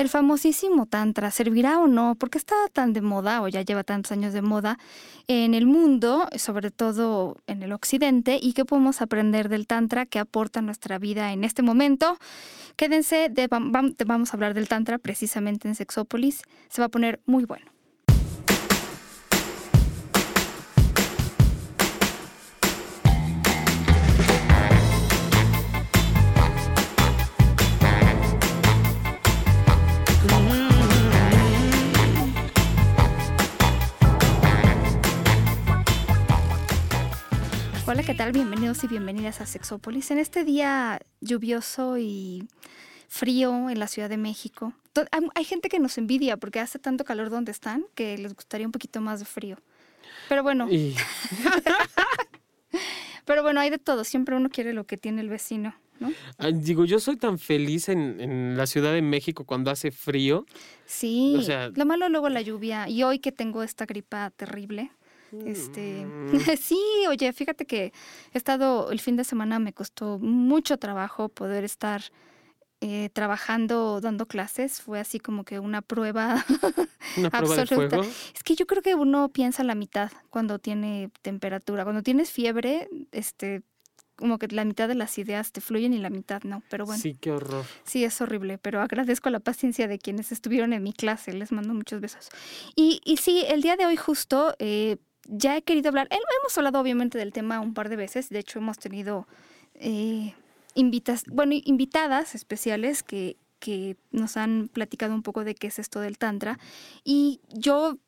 El famosísimo Tantra, ¿servirá o no? ¿Por qué está tan de moda o ya lleva tantos años de moda en el mundo, sobre todo en el occidente? ¿Y qué podemos aprender del Tantra que aporta nuestra vida en este momento? Quédense, vamos a hablar del Tantra precisamente en Sexópolis. Se va a poner muy bueno. Hola, ¿qué tal? Bienvenidos y bienvenidas a Sexópolis. En este día lluvioso y frío en la Ciudad de México. Hay gente que nos envidia porque hace tanto calor donde están que les gustaría un poquito más de frío. Pero bueno. Pero bueno, hay de todo. Siempre uno quiere lo que tiene el vecino. ¿No? digo, yo soy tan feliz en, en, la Ciudad de México cuando hace frío. Sí, o sea, lo malo luego la lluvia. Y hoy que tengo esta gripa terrible, este, mm. sí, oye, fíjate que he estado, el fin de semana me costó mucho trabajo poder estar eh, trabajando, dando clases. Fue así como que una prueba, absoluta. Es que yo creo que uno piensa la mitad cuando tiene temperatura. Cuando tienes fiebre, este, como que la mitad de las ideas te fluyen y la mitad no, pero bueno. Sí, qué horror. Sí, es horrible, pero agradezco la paciencia de quienes estuvieron en mi clase, les mando muchos besos. Y, y sí, el día de hoy justo eh, ya he querido hablar, hemos hablado obviamente del tema un par de veces, de hecho hemos tenido eh, bueno, invitadas especiales que, que nos han platicado un poco de qué es esto del Tantra. Y yo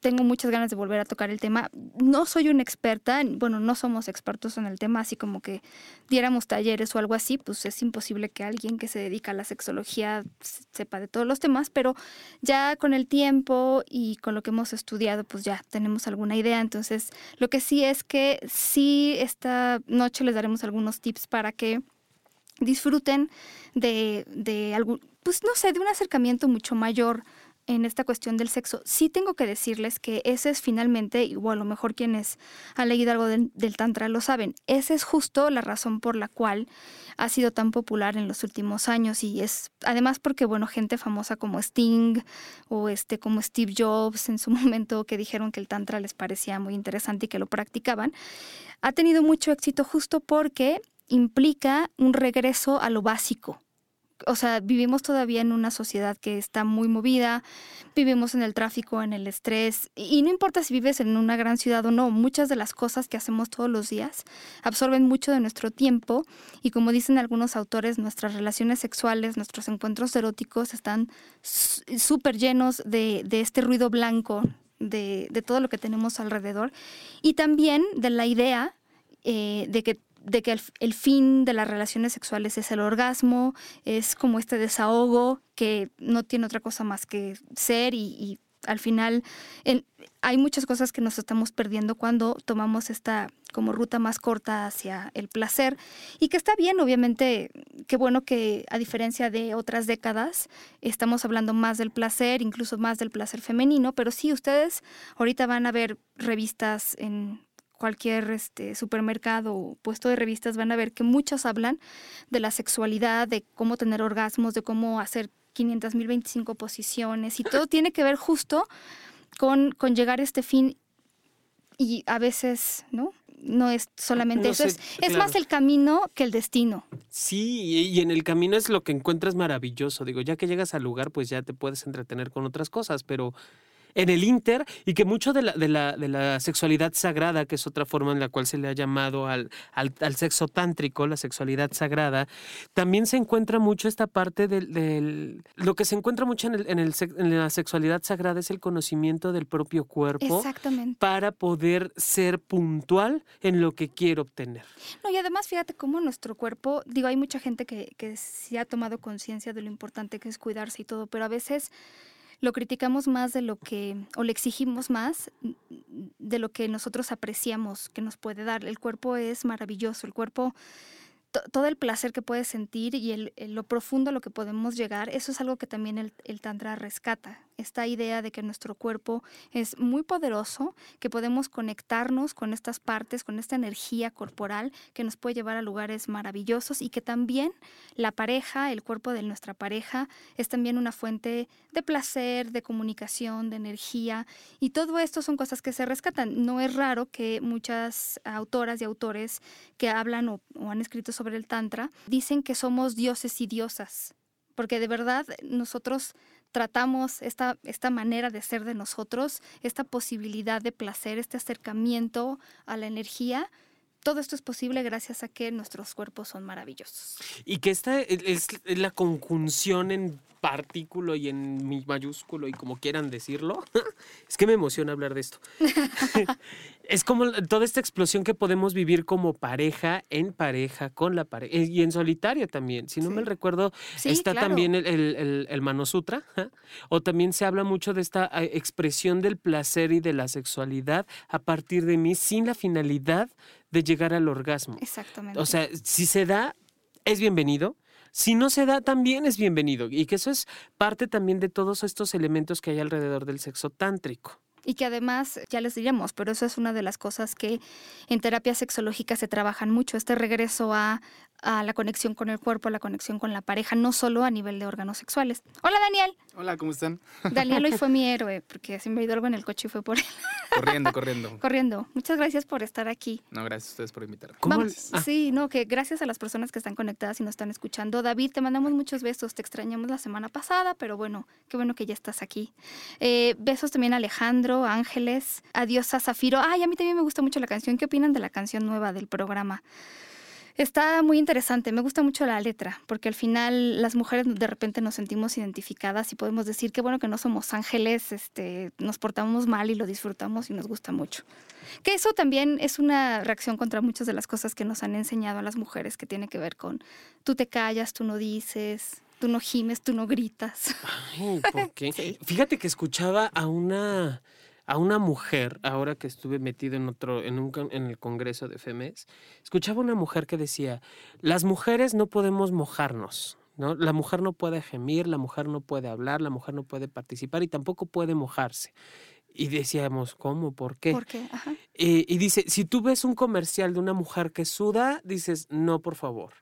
tengo muchas ganas de volver a tocar el tema. No soy una experta, bueno, no somos expertos en el tema, así como que diéramos talleres o algo así, pues es imposible que alguien que se dedica a la sexología sepa de todos los temas, pero ya con el tiempo y con lo que hemos estudiado, pues ya tenemos alguna idea. Entonces, lo que sí es que sí, esta noche les daremos algunos tips para que disfruten de, de algún, pues no sé, de un acercamiento mucho mayor en esta cuestión del sexo, sí tengo que decirles que ese es finalmente, o a lo mejor quienes han leído algo del, Tantra lo saben, esa es justo la razón por la cual ha sido tan popular en los últimos años y es además porque, bueno, gente famosa como Sting o este como Steve Jobs en su momento que dijeron que el Tantra les parecía muy interesante y que lo practicaban, ha tenido mucho éxito justo porque implica un regreso a lo básico, o sea, vivimos todavía en una sociedad que está muy movida, vivimos en el tráfico, en el estrés, y no importa si vives en una gran ciudad o no, muchas de las cosas que hacemos todos los días absorben mucho de nuestro tiempo y como dicen algunos autores, nuestras relaciones sexuales, nuestros encuentros eróticos están súper llenos de, este ruido blanco, de, todo lo que tenemos alrededor y también de la idea eh, de que de que el, fin de las relaciones sexuales es el orgasmo, es como este desahogo que no tiene otra cosa más que ser y, al final hay muchas cosas que nos estamos perdiendo cuando tomamos esta como ruta más corta hacia el placer. Y que está bien, obviamente, qué bueno que a diferencia de otras décadas estamos hablando más del placer, incluso más del placer femenino, pero sí, ustedes ahorita van a ver revistas en cualquier este, supermercado o puesto de revistas van a ver que muchos hablan de la sexualidad, de cómo tener orgasmos, de cómo hacer 500.025 posiciones y todo tiene que ver justo con, con llegar a este fin y a veces, ¿no? No es solamente eso, es, es más el camino que el destino. Sí, y en el camino es lo que encuentras maravilloso. Digo, ya que llegas al lugar, pues ya te puedes entretener con otras cosas, pero en el Inter y que mucho de la, de la, de la sexualidad sagrada, que es otra forma en la cual se le ha llamado al, al, sexo tántrico, la sexualidad sagrada, también se encuentra mucho esta parte del... lo que se encuentra mucho en, el, en, el, en la sexualidad sagrada es el conocimiento del propio cuerpo para poder ser puntual en lo que quiero obtener. No, y además fíjate cómo nuestro cuerpo, digo, hay mucha gente que, que sí ha tomado conciencia de lo importante que es cuidarse y todo, pero a veces lo criticamos más de lo que, o le exigimos más de lo que nosotros apreciamos que nos puede dar. El cuerpo es maravilloso, el cuerpo, todo el placer que puede sentir y el, lo profundo a lo que podemos llegar, eso es algo que también el, Tantra rescata. esta idea de que nuestro cuerpo es muy poderoso, que podemos conectarnos con estas partes, con esta energía corporal que nos puede llevar a lugares maravillosos y que también la pareja, el cuerpo de nuestra pareja, es también una fuente de placer, de comunicación, de energía y todo esto son cosas que se rescatan. No es raro que muchas autoras y autores que hablan o, o han escrito sobre el Tantra dicen que somos dioses y diosas porque de verdad nosotros tratamos esta, esta manera de ser de nosotros, esta posibilidad de placer, este acercamiento a la energía, todo esto es posible gracias a que nuestros cuerpos son maravillosos. Y que esta es la conjunción en partículo y en mi mayúsculo y como quieran decirlo. es que me emociona hablar de esto. es como toda esta explosión que podemos vivir como pareja, en pareja, con la pareja y en solitario también. Si no me recuerdo, está también el, el, el, Mano Sutra, o también se habla mucho de esta eh, expresión del placer y de la sexualidad a partir de mí sin la finalidad de llegar al orgasmo. Exactamente. O sea, si se da, es bienvenido. Si no se da, también es bienvenido. Y que eso es parte también de todos estos elementos que hay alrededor del sexo tántrico y que además, ya les diremos, pero eso es una de las cosas que en terapia sexológica se trabajan mucho, este regreso a, a la conexión con el cuerpo, a la conexión con la pareja, no solo a nivel de órganos sexuales. Hola Daniel. Hola, ¿cómo están? Daniel hoy fue mi héroe, porque se me ido algo en el coche y fue por él. Corriendo, corriendo. corriendo. Muchas gracias por estar aquí. No, gracias a ustedes por invitarme. Vamos, ah. Sí, no, que gracias a las personas que están conectadas y nos están escuchando. David, te mandamos muchos besos, te extrañamos la semana pasada, pero bueno, qué bueno que ya estás aquí. Eh, besos también a Alejandro, Ángeles, adiós a Zafiro. Ay, a mí también me gusta mucho la canción. ¿Qué opinan de la canción nueva del programa? Está muy interesante, me gusta mucho la letra, porque al final las mujeres de repente nos sentimos identificadas y podemos decir que bueno que no somos ángeles, este, nos portamos mal y lo disfrutamos y nos gusta mucho. Que eso también es una reacción contra muchas de las cosas que nos han enseñado a las mujeres, que tiene que ver con tú te callas, tú no dices, tú no gimes, tú no gritas. Ay, ¿por qué? Fíjate que escuchaba a una a una mujer, ahora que estuve metido en otro, en, un, en el Congreso de FEMES, escuchaba una mujer que decía, las mujeres no podemos mojarnos, ¿no? La mujer no puede gemir, la mujer no puede hablar, la mujer no puede participar y tampoco puede mojarse. Y decíamos, ¿cómo? ¿Por qué? ¿Por qué? Eh, y dice, si tú ves un comercial de una mujer que suda, dices, no, por favor.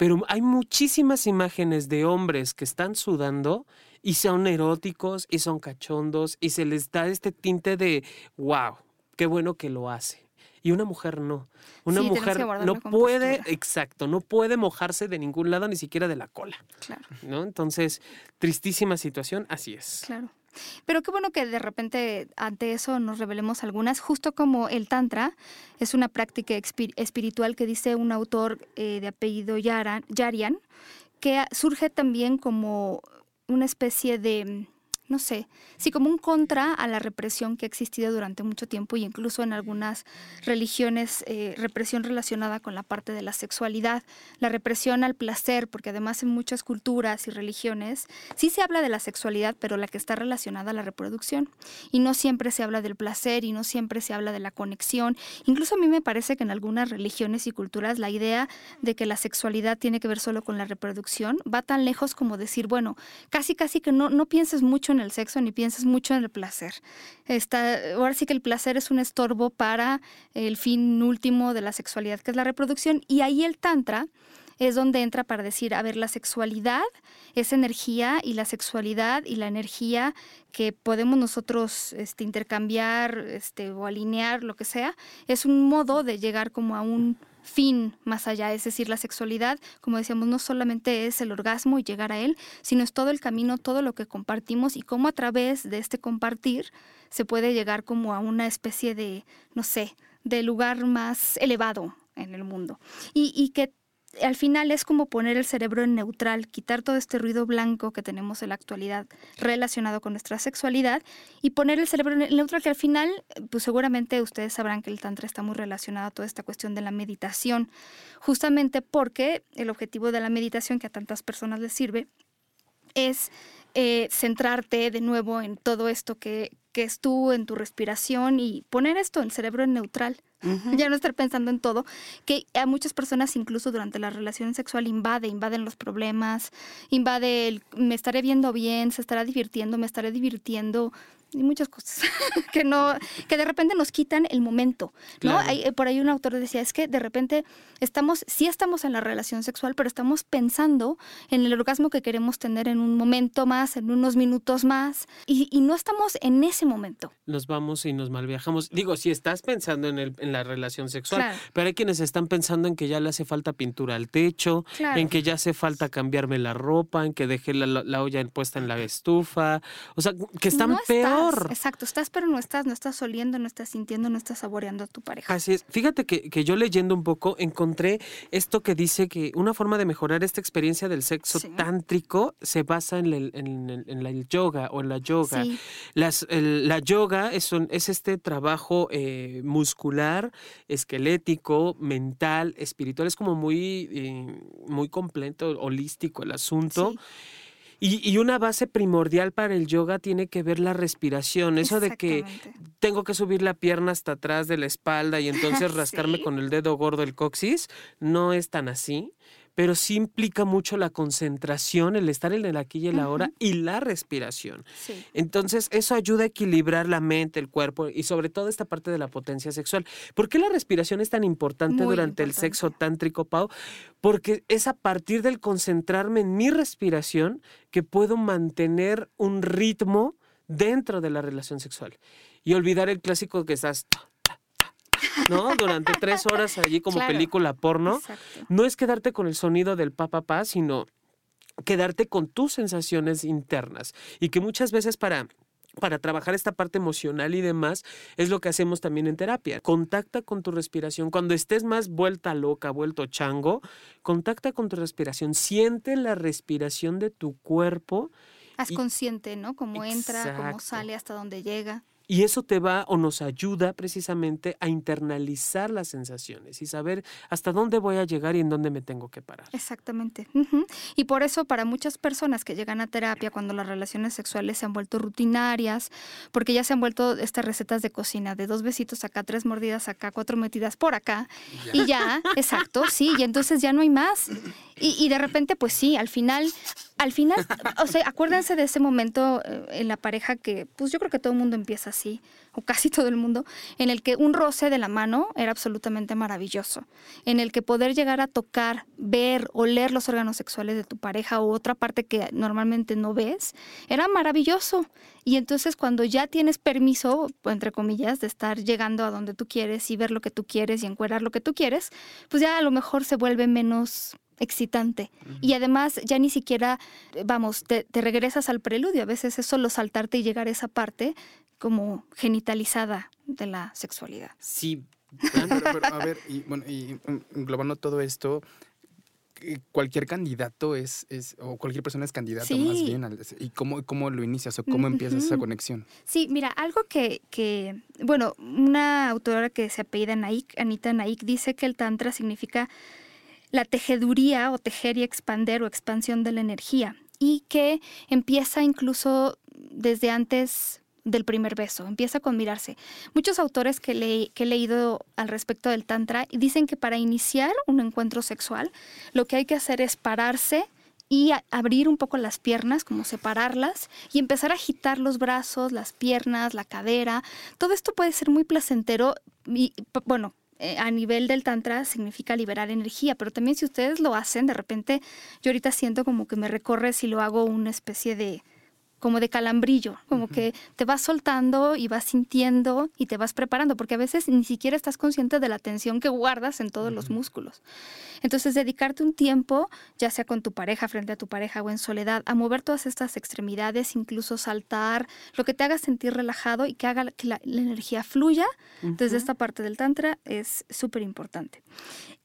Pero hay muchísimas imágenes de hombres que están sudando y son eróticos y son cachondos y se les da este tinte de, wow, qué bueno que lo hace. Y una mujer no. Una mujer no puede, exacto, no puede mojarse de ningún lado, ni siquiera de la cola. Claro. ¿no? Entonces, tristísima situación, así es. Claro. Pero qué bueno que de repente ante eso nos revelemos algunas, justo como el Tantra es una práctica espiritual que dice un autor eh, de apellido Yarian, que surge también como una especie de no sé, sí como un contra a la represión que ha existido durante mucho tiempo y incluso en algunas religiones, eh, represión relacionada con la parte de la sexualidad, la represión al placer, porque además en muchas culturas y religiones sí se habla de la sexualidad, pero la que está relacionada a la reproducción. Y no siempre se habla del placer y no siempre se habla de la conexión. Incluso a mí me parece que en algunas religiones y culturas la idea de que la sexualidad tiene que ver solo con la reproducción va tan lejos como decir, bueno, casi casi que no, no pienses mucho en el sexo ni pienses mucho en el placer. Está, ahora sí que el placer es un estorbo para el fin último de la sexualidad, que es la reproducción, y ahí el tantra es donde entra para decir, a ver, la sexualidad es energía y la sexualidad y la energía que podemos nosotros este, intercambiar este, o alinear, lo que sea, es un modo de llegar como a un fin más allá, es decir, la sexualidad, como decíamos, no solamente es el orgasmo y llegar a él, sino es todo el camino, todo lo que compartimos y cómo a través de este compartir se puede llegar como a una especie de, no sé, de lugar más elevado en el mundo. Y, y que al final es como poner el cerebro en neutral, quitar todo este ruido blanco que tenemos en la actualidad relacionado con nuestra sexualidad y poner el cerebro en neutral, que al final, pues seguramente ustedes sabrán que el Tantra está muy relacionado a toda esta cuestión de la meditación, justamente porque el objetivo de la meditación que a tantas personas les sirve es eh, centrarte de nuevo en todo esto que, que es tú, en tu respiración y poner esto, el cerebro en neutral. Ya no estar pensando en todo, que a muchas personas incluso durante la relación sexual invade, invaden los problemas, invade el me estaré viendo bien, se estará divirtiendo, me estaré divirtiendo, y muchas cosas que no que de repente nos quitan el momento no Hay, eh, por ahí un autor decía es que de repente estamos sí estamos en la relación sexual pero estamos pensando en el orgasmo que queremos tener en un momento más en unos minutos más y, y no estamos en ese momento nos vamos y nos malviajamos. Digo si estás pensando en, el, en la relación sexual pero hay quienes están pensando en que ya le hace falta pintura al techo en que ya hace falta cambiarme la ropa en que dejé la, la, olla puesta en la estufa o sea que están peor Exacto, estás pero no estás, no estás oliendo, no estás sintiendo, no estás saboreando a tu pareja. Así es. Fíjate que, que yo leyendo un poco encontré esto que dice que una forma de mejorar esta experiencia del sexo tántrico se basa en el, en, el yoga o en la yoga. Las, la yoga es, es este trabajo eh, muscular, esquelético, mental, espiritual. Es como muy, eh, muy completo, holístico el asunto. Y, una base primordial para el yoga tiene que ver la respiración. Eso de que tengo que subir la pierna hasta atrás de la espalda y entonces rascarme con el dedo gordo el coxis, no es tan así pero sí implica mucho la concentración, el estar en el aquí y el ahora y la respiración. Entonces, eso ayuda a equilibrar la mente, el cuerpo y sobre todo esta parte de la potencia sexual. ¿Por qué la respiración es tan importante durante el sexo tántrico, Pau? Porque es a partir del concentrarme en mi respiración que puedo mantener un ritmo dentro de la relación sexual y olvidar el clásico que estás ¿no? Durante tres horas allí como película porno. No es quedarte con el sonido del papá, pa, sino quedarte con tus sensaciones internas. Y que muchas veces para para trabajar esta parte emocional y demás, es lo que hacemos también en terapia. Contacta con tu respiración. Cuando estés más vuelta loca, vuelto chango, contacta con tu respiración. Siente la respiración de tu cuerpo. Haz consciente, ¿no? Cómo entra, cómo sale, hasta dónde llega. Y eso te va o nos ayuda precisamente a internalizar las sensaciones y saber hasta dónde voy a llegar y en dónde me tengo que parar. Exactamente. Y por eso para muchas personas que llegan a terapia cuando las relaciones sexuales se han vuelto rutinarias, porque ya se han vuelto estas recetas de cocina de dos besitos acá, tres mordidas acá, cuatro metidas por acá, y ya, exacto, sí, y entonces ya no hay más. Y, y de repente, pues sí, al final al final, o sea, acuérdense de ese momento eh, en la pareja que, pues yo creo que todo el mundo empieza así, o casi todo el mundo, en el que un roce de la mano era absolutamente maravilloso, en el que poder llegar a tocar, ver, oler los órganos sexuales de tu pareja o otra parte que normalmente no ves, era maravilloso. Y entonces cuando ya tienes permiso, entre comillas, de estar llegando a donde tú quieres y ver lo que tú quieres y encuerar lo que tú quieres, pues ya a lo mejor se vuelve menos excitante. Y además ya ni siquiera, eh, vamos, te, regresas al preludio. A veces es solo saltarte y llegar a esa parte como genitalizada de la sexualidad. Sí. a ver, y, bueno, y englobando todo esto, cualquier candidato es, es, o cualquier persona es candidato más bien. ¿Y cómo, cómo lo inicias o cómo empiezas esa conexión? Sí, mira, algo que, que, bueno, una autora que se apellida Naik, Anita Naik, dice que el Tantra significa la tejeduría o tejer y expander o expansión de la energía y que empieza incluso desde antes del primer beso, empieza con mirarse. Muchos autores que, que he leído al respecto del Tantra dicen que para iniciar un encuentro sexual lo que hay que hacer es pararse y abrir un poco las piernas, como separarlas y empezar a agitar los brazos, las piernas, la cadera. Todo esto puede ser muy placentero y, bueno, eh, a nivel del tantra significa liberar energía, pero también si ustedes lo hacen, de repente yo ahorita siento como que me recorre si lo hago una especie de como de calambrillo, como que te vas soltando y vas sintiendo y te vas preparando, porque a veces ni siquiera estás consciente de la tensión que guardas en todos los músculos. Entonces, dedicarte un tiempo, ya sea con tu pareja, frente a tu pareja o en soledad, a mover todas estas extremidades, incluso saltar, lo que te haga sentir relajado y que haga que la, energía fluya desde esta parte del tantra es súper importante.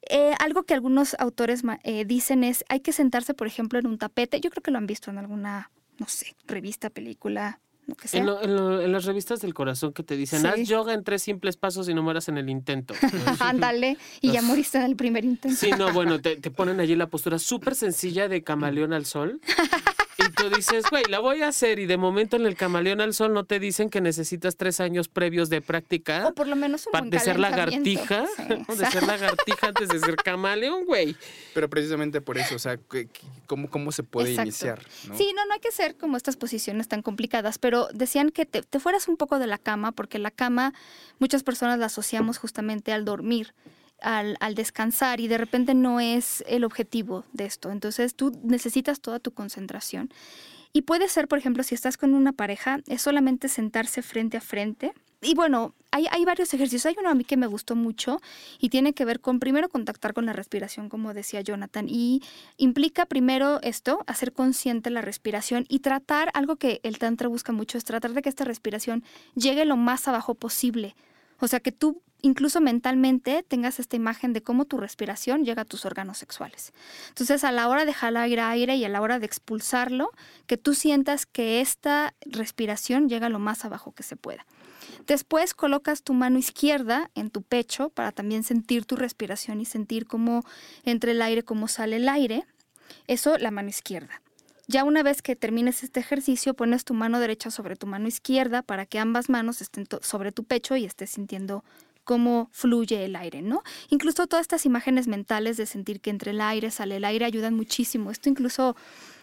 Eh, algo que algunos autores eh, dicen es, hay que sentarse, por ejemplo, en un tapete, yo creo que lo han visto en alguna no sé, revista, película, lo que sea. En, las revistas del corazón que te dicen, haz yoga en tres simples pasos y no mueras en el intento. Ándale, y ya moriste en el primer intento. Sí, no, bueno, te, te ponen allí la postura súper sencilla de camaleón al sol. Y tú dices, güey, la voy a hacer y de momento en el camaleón al sol no te dicen que necesitas tres años previos de práctica. O por lo menos un pa- de ser lagartija, Sí, ¿no? de ser lagartija antes de ser camaleón, güey. Pero precisamente por eso, o sea, ¿qué- qué- ¿cómo, cómo se puede Exacto. iniciar? ¿no? Sí, no, no hay que ser como estas posiciones tan complicadas, pero decían que te, te fueras un poco de la cama, porque la cama muchas personas la asociamos justamente al dormir, al, descansar, y de repente no es el objetivo de esto. Entonces tú necesitas toda tu concentración. Y puede ser, por ejemplo, si estás con una pareja, es solamente sentarse frente a frente. Y bueno, hay, hay varios ejercicios. Hay uno a mí que me gustó mucho y tiene que ver con primero contactar con la respiración, como decía Jonathan, y implica primero esto, hacer consciente la respiración y tratar, algo que el Tantra busca mucho, es tratar de que esta respiración llegue lo más abajo posible. O sea, que tú incluso mentalmente tengas esta imagen de cómo tu respiración llega a tus órganos sexuales. Entonces, a la hora de jalar aire, aire y a la hora de expulsarlo, que tú sientas que esta respiración llega lo más abajo que se pueda. Después colocas tu mano izquierda en tu pecho para también sentir tu respiración y sentir cómo entra el aire, cómo sale el aire. Eso, la mano izquierda. Ya una vez que termines este ejercicio, pones tu mano derecha sobre tu mano izquierda para que ambas manos estén sobre tu pecho y estés sintiendo cómo fluye el aire, ¿no? Incluso todas estas imágenes mentales de sentir que entre el aire sale el aire ayudan muchísimo. Esto incluso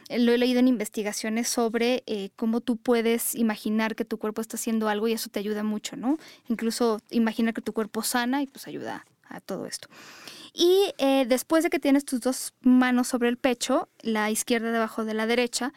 eh, lo he leído en investigaciones sobre eh, cómo tú puedes imaginar que tu cuerpo está haciendo algo y eso te ayuda mucho, ¿no? Incluso imaginar que tu cuerpo sana y pues ayuda a todo esto. Y eh, después de que tienes tus dos manos sobre el pecho, la izquierda debajo de la derecha,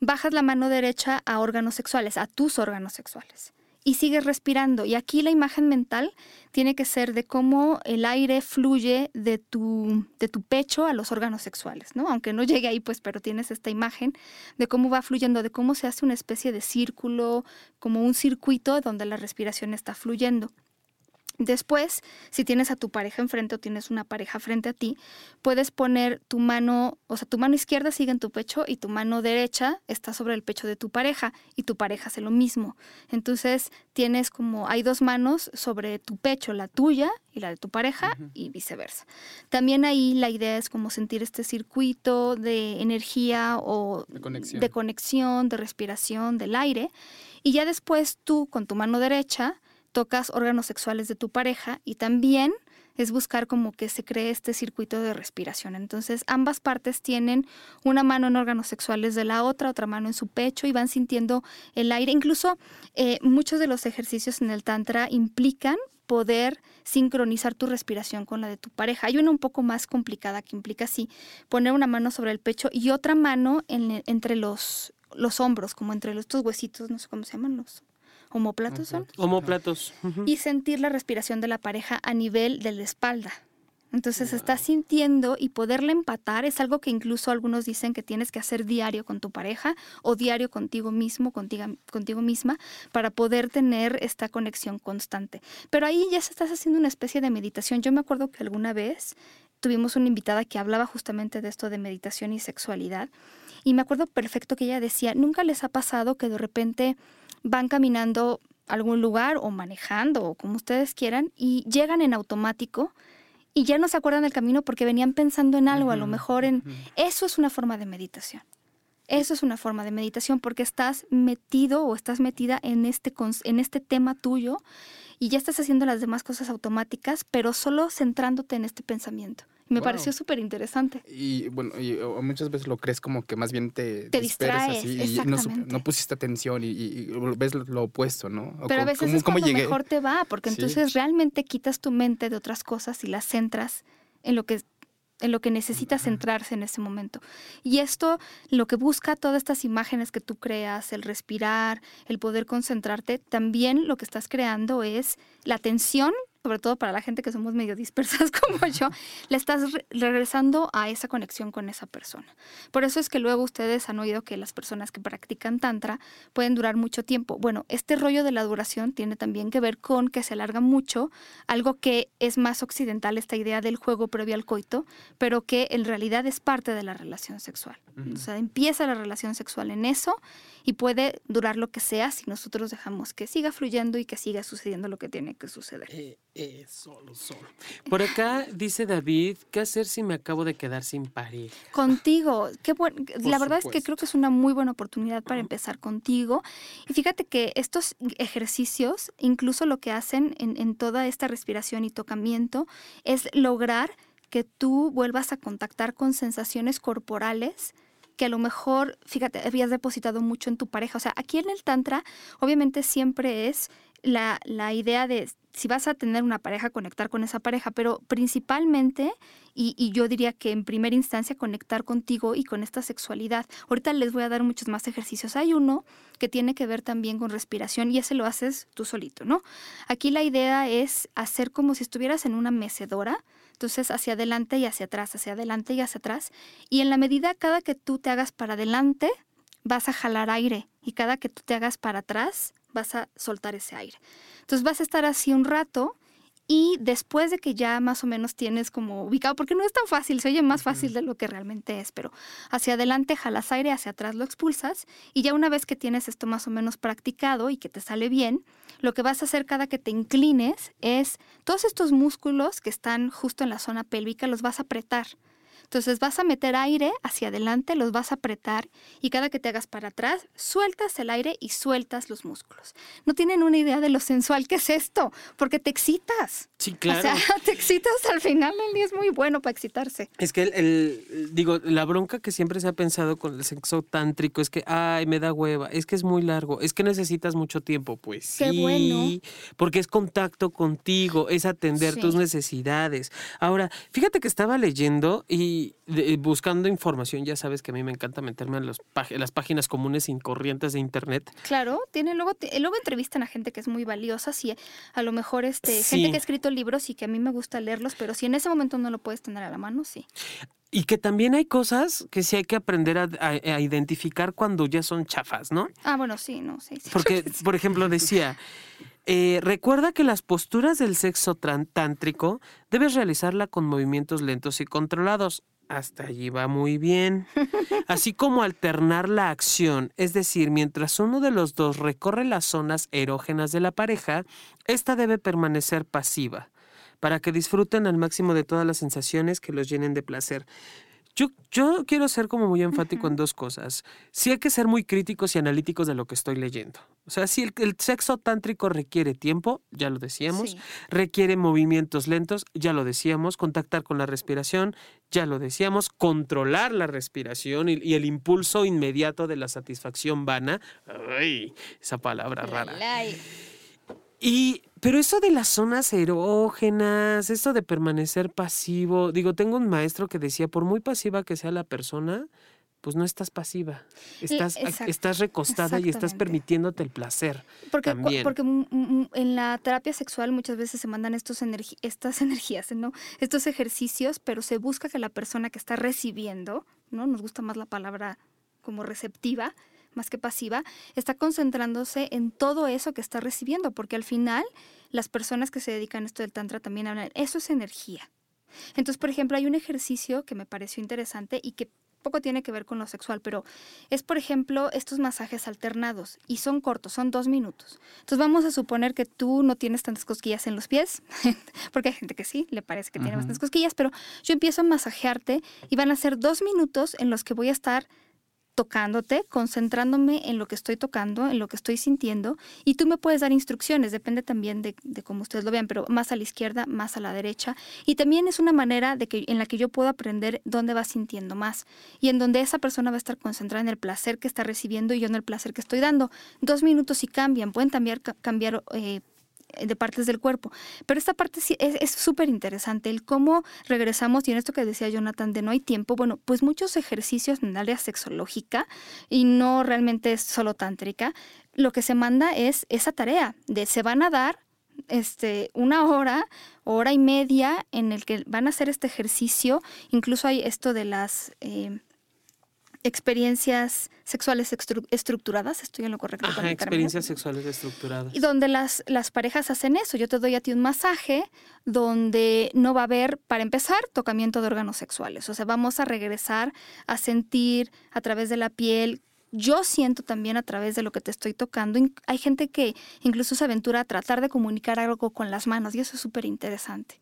bajas la mano derecha a órganos sexuales, a tus órganos sexuales. Y sigues respirando. Y aquí la imagen mental tiene que ser de cómo el aire fluye de tu, de tu pecho a los órganos sexuales, ¿no? Aunque no llegue ahí, pues, pero tienes esta imagen de cómo va fluyendo, de cómo se hace una especie de círculo, como un circuito donde la respiración está fluyendo. Después, si tienes a tu pareja enfrente o tienes una pareja frente a ti, puedes poner tu mano, o sea, tu mano izquierda sigue en tu pecho y tu mano derecha está sobre el pecho de tu pareja y tu pareja hace lo mismo. Entonces, tienes como, hay dos manos sobre tu pecho, la tuya y la de tu pareja y viceversa. También ahí la idea es como sentir este circuito de energía o De conexión. de conexión, de respiración, del aire. Y ya después tú con tu mano derecha tocas órganos sexuales de tu pareja y también es buscar como que se cree este circuito de respiración. Entonces ambas partes tienen una mano en órganos sexuales de la otra, otra mano en su pecho y van sintiendo el aire. Incluso eh, muchos de los ejercicios en el Tantra implican poder sincronizar tu respiración con la de tu pareja. Hay una un poco más complicada que implica así, poner una mano sobre el pecho y otra mano en- entre los, los hombros, como entre los, estos huesitos, no sé cómo se llaman los homóplatos son Homóplatos. ujú. y sentir la respiración de la pareja a nivel de la espalda. Entonces estás sintiendo y poderla empatar es algo que incluso algunos dicen que tienes que hacer diario con tu pareja o diario contigo mismo, contigo, contigo misma, para poder tener esta conexión constante. Pero ahí ya se estás haciendo una especie de meditación. Yo me acuerdo que alguna vez tuvimos una invitada que hablaba justamente de esto de meditación y sexualidad. Y me acuerdo perfecto que ella decía, nunca les ha pasado que de repente van caminando a algún lugar o manejando o como ustedes quieran y llegan en automático y ya no se acuerdan del camino porque venían pensando en algo, a lo mejor en... Eso es una forma de meditación. Eso es una forma de meditación porque estás metido o estás metida en este, en este tema tuyo y ya estás haciendo las demás cosas automáticas, pero solo centrándote en este pensamiento. Y me Wow. pareció súper interesante. Y bueno, y, muchas veces lo crees como que más bien te, Te distraes, así y no, no pusiste atención y, y- y ves lo, lo opuesto, ¿no? O Pero a veces ¿cómo- es cuando mejor te va, porque Sí. entonces realmente quitas tu mente de otras cosas y las centras en lo que en lo que necesitas Ajá. centrarse en ese momento. Y esto lo que busca todas estas imágenes que tú creas, el respirar, el poder concentrarte, también lo que estás creando es la atención, sobre todo para la gente que somos medio dispersas como yo, le estás re- regresando a esa conexión con esa persona. Por eso es que luego ustedes han oído que las personas que practican tantra pueden durar mucho tiempo. Bueno, este rollo de la duración tiene también que ver con que se alarga mucho, algo que es más occidental, esta idea del juego previo al coito, pero que en realidad es parte de la relación sexual. O sea, empieza la relación sexual en eso y puede durar lo que sea si nosotros dejamos que siga fluyendo y que siga sucediendo lo que tiene que suceder. Eh, Eso, lo son. Por acá dice David, ¿qué hacer si me acabo de quedar sin pareja? Contigo. Qué buen, la verdad es que creo que es una muy buena oportunidad para empezar contigo. Y fíjate que estos ejercicios, incluso lo que hacen en, en toda esta respiración y tocamiento, es lograr que tú vuelvas a contactar con sensaciones corporales que a lo mejor, fíjate, habías depositado mucho en tu pareja. O sea, aquí en el Tantra, obviamente siempre es la, la idea de si vas a tener una pareja, conectar con esa pareja, pero principalmente, y, y, yo diría que en primera instancia, conectar contigo y con esta sexualidad. Ahorita les voy a dar muchos más ejercicios. Hay uno que tiene que ver también con respiración y ese lo haces tú solito, ¿no? Aquí la idea es hacer como si estuvieras en una mecedora, entonces hacia adelante y hacia atrás, hacia adelante y hacia atrás, y en la medida cada que tú te hagas para adelante, vas a jalar aire y cada que tú te hagas para atrás, vas a soltar ese aire. Entonces vas a estar así un rato y después de que ya más o menos tienes como ubicado, porque no es tan fácil, se oye más fácil de lo que realmente es, pero hacia adelante jalas aire, hacia atrás lo expulsas y ya una vez que tienes esto más o menos practicado y que te sale bien, lo que vas a hacer cada que te inclines es todos estos músculos que están justo en la zona pélvica los vas a apretar. Entonces vas a meter aire hacia adelante, los vas a apretar y cada que te hagas para atrás, sueltas el aire y sueltas los músculos. No tienen una idea de lo sensual que es esto, porque te excitas. Sí, claro. O sea, te excitas al final el día es muy bueno para excitarse. Es que el, el, digo, la bronca que siempre se ha pensado con el sexo tántrico es que, ay, me da hueva, es que es muy largo, es que necesitas mucho tiempo. Pues sí, Qué bueno. porque es contacto contigo, es atender Sí. tus necesidades. Ahora, fíjate que estaba leyendo y de- buscando información, ya sabes que a mí me encanta meterme en los las páginas comunes y corrientes de internet. Claro, tiene luego, luego entrevistan a gente que es muy valiosa, sí, a lo mejor este, Sí. gente que ha escrito libros y que a mí me gusta leerlos, pero si en ese momento no lo puedes tener a la mano, sí. Y que también hay cosas que sí hay que aprender a, a- a identificar cuando ya son chafas, ¿no? Ah, bueno, sí, no, sí. sí. Porque, por ejemplo, decía, eh, recuerda que las posturas del sexo tántrico debes realizarla con movimientos lentos y controlados. Hasta allí va muy bien. Así como alternar la acción, es decir, mientras uno de los dos recorre las zonas erógenas de la pareja, esta debe permanecer pasiva, para que disfruten al máximo de todas las sensaciones que los llenen de placer. Yo, yo quiero ser como muy enfático en dos cosas. Sí hay que ser muy críticos y analíticos de lo que estoy leyendo. O sea, si el, el sexo tántrico requiere tiempo, ya lo decíamos, Sí. requiere movimientos lentos, ya lo decíamos, contactar con la respiración, ya lo decíamos, controlar la respiración y, y el impulso inmediato de la satisfacción vana. Ay, esa palabra rara. Y, pero eso de las zonas erógenas, eso de permanecer pasivo, digo, tengo un maestro que decía, por muy pasiva que sea la persona, pues no estás pasiva, estás, exacto, estás recostada y estás permitiéndote el placer. Porque, También. porque en la terapia sexual muchas veces se mandan estos energi- estas energías, ¿no? Estos ejercicios, pero se busca que la persona que está recibiendo, ¿no? Nos gusta más la palabra como receptiva, más que pasiva, está concentrándose en todo eso que está recibiendo, porque al final las personas que se dedican a esto del tantra también hablan, eso es energía. Entonces, por ejemplo, hay un ejercicio que me pareció interesante y que poco tiene que ver con lo sexual, pero es, por ejemplo, estos masajes alternados y son cortos, son dos minutos. Entonces vamos a suponer que tú no tienes tantas cosquillas en los pies, porque hay gente que sí, le parece que tiene Ujú. bastantes cosquillas, pero yo empiezo a masajearte y van a ser dos minutos en los que voy a estar tocándote, concentrándome en lo que estoy tocando, en lo que estoy sintiendo, y tú me puedes dar instrucciones, depende también de, cómo ustedes lo vean, pero más a la izquierda, más a la derecha, y también es una manera de que, en la que yo puedo aprender dónde va sintiendo más, y en donde esa persona va a estar concentrada en el placer que está recibiendo y yo en el placer que estoy dando. Dos minutos y cambian, pueden cambiar, ca- cambiar eh, de partes del cuerpo. Pero esta parte sí es es súper interesante, el cómo regresamos, y en esto que decía Jonathan, de no hay tiempo, bueno, pues muchos ejercicios en el área sexológica, y no realmente es solo tántrica, lo que se manda es esa tarea de se van a dar este, una hora, hora y media en el que van a hacer este ejercicio, incluso hay esto de las... eh, experiencias sexuales estru- estructuradas, estoy en lo correcto. con Ajá, experiencias sexuales estructuradas. Y donde las, las parejas hacen eso. Yo te doy a ti un masaje donde no va a haber, para empezar, tocamiento de órganos sexuales. O sea, vamos a regresar a sentir a través de la piel yo siento también a través de lo que te estoy tocando. Hay gente que incluso se aventura a tratar de comunicar algo con las manos y eso es súper interesante.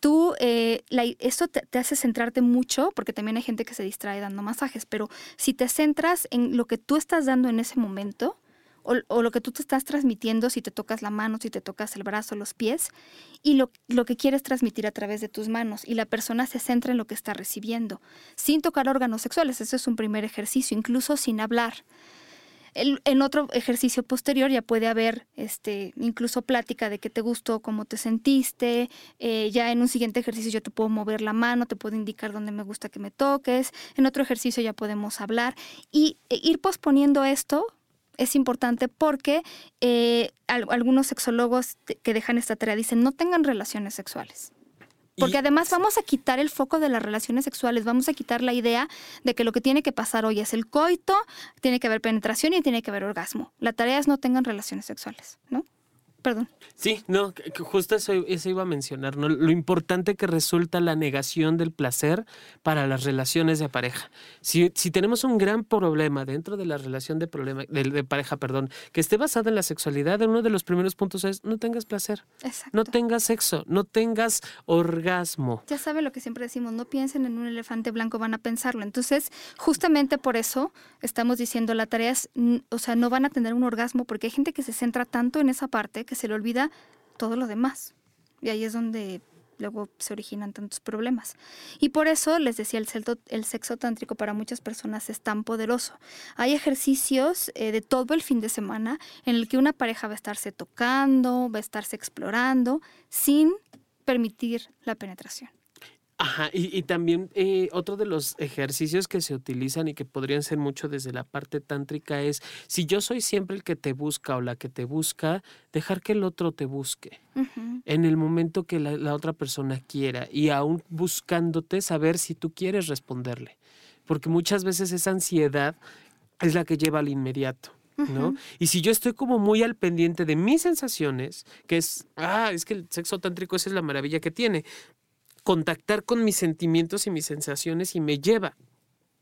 Tú, eh, esto te, te, hace centrarte mucho, porque también hay gente que se distrae dando masajes, pero si te centras en lo que tú estás dando en ese momento, o, lo que tú te estás transmitiendo, si te tocas la mano, si te tocas el brazo, los pies, y lo, lo que quieres transmitir a través de tus manos. Y la persona se centra en lo que está recibiendo, sin tocar órganos sexuales. Ese es un primer ejercicio, incluso sin hablar. En otro ejercicio posterior ya puede haber este, incluso plática de qué te gustó, cómo te sentiste. Eh, ya en un siguiente ejercicio yo te puedo mover la mano, te puedo indicar dónde me gusta que me toques. En otro ejercicio ya podemos hablar. Y e ir posponiendo esto es importante porque eh, algunos sexólogos que dejan esta tarea dicen no tengan relaciones sexuales. Porque además vamos a quitar el foco de las relaciones sexuales, vamos a quitar la idea de que lo que tiene que pasar hoy es el coito, tiene que haber penetración y tiene que haber orgasmo. La tarea es no tengan relaciones sexuales, ¿no? Perdón. Sí, no, justo eso, iba a mencionar, ¿no? Lo importante que resulta la negación del placer para las relaciones de pareja. Si, si tenemos un gran problema dentro de la relación de, problema, de, pareja, perdón, que esté basada en la sexualidad, uno de los primeros puntos es no tengas placer. Exacto. No tengas sexo, no tengas orgasmo. Ya sabe lo que siempre decimos, no piensen en un elefante blanco, van a pensarlo. Entonces, justamente por eso estamos diciendo la tarea es, o sea, no van a tener un orgasmo porque hay gente que se centra tanto en esa parte que se le olvida todo lo demás. Y ahí es donde luego se originan tantos problemas. Y por eso les decía, el, el sexo tántrico para muchas personas es tan poderoso. Hay ejercicios eh, de todo el fin de semana en el que una pareja va a estarse tocando, va a estarse explorando, sin permitir la penetración. Ajá, y, también eh, otro de los ejercicios que se utilizan y que podrían ser mucho desde la parte tántrica es, si yo soy siempre el que te busca o la que te busca, dejar que el otro te busque en el momento que la, otra persona quiera y aún buscándote saber si tú quieres responderle, porque muchas veces esa ansiedad es la que lleva al inmediato. ¿no? Y si yo estoy como muy al pendiente de mis sensaciones, que es, ah, es que el sexo tántrico esa es la maravilla que tiene, contactar con mis sentimientos y mis sensaciones y me lleva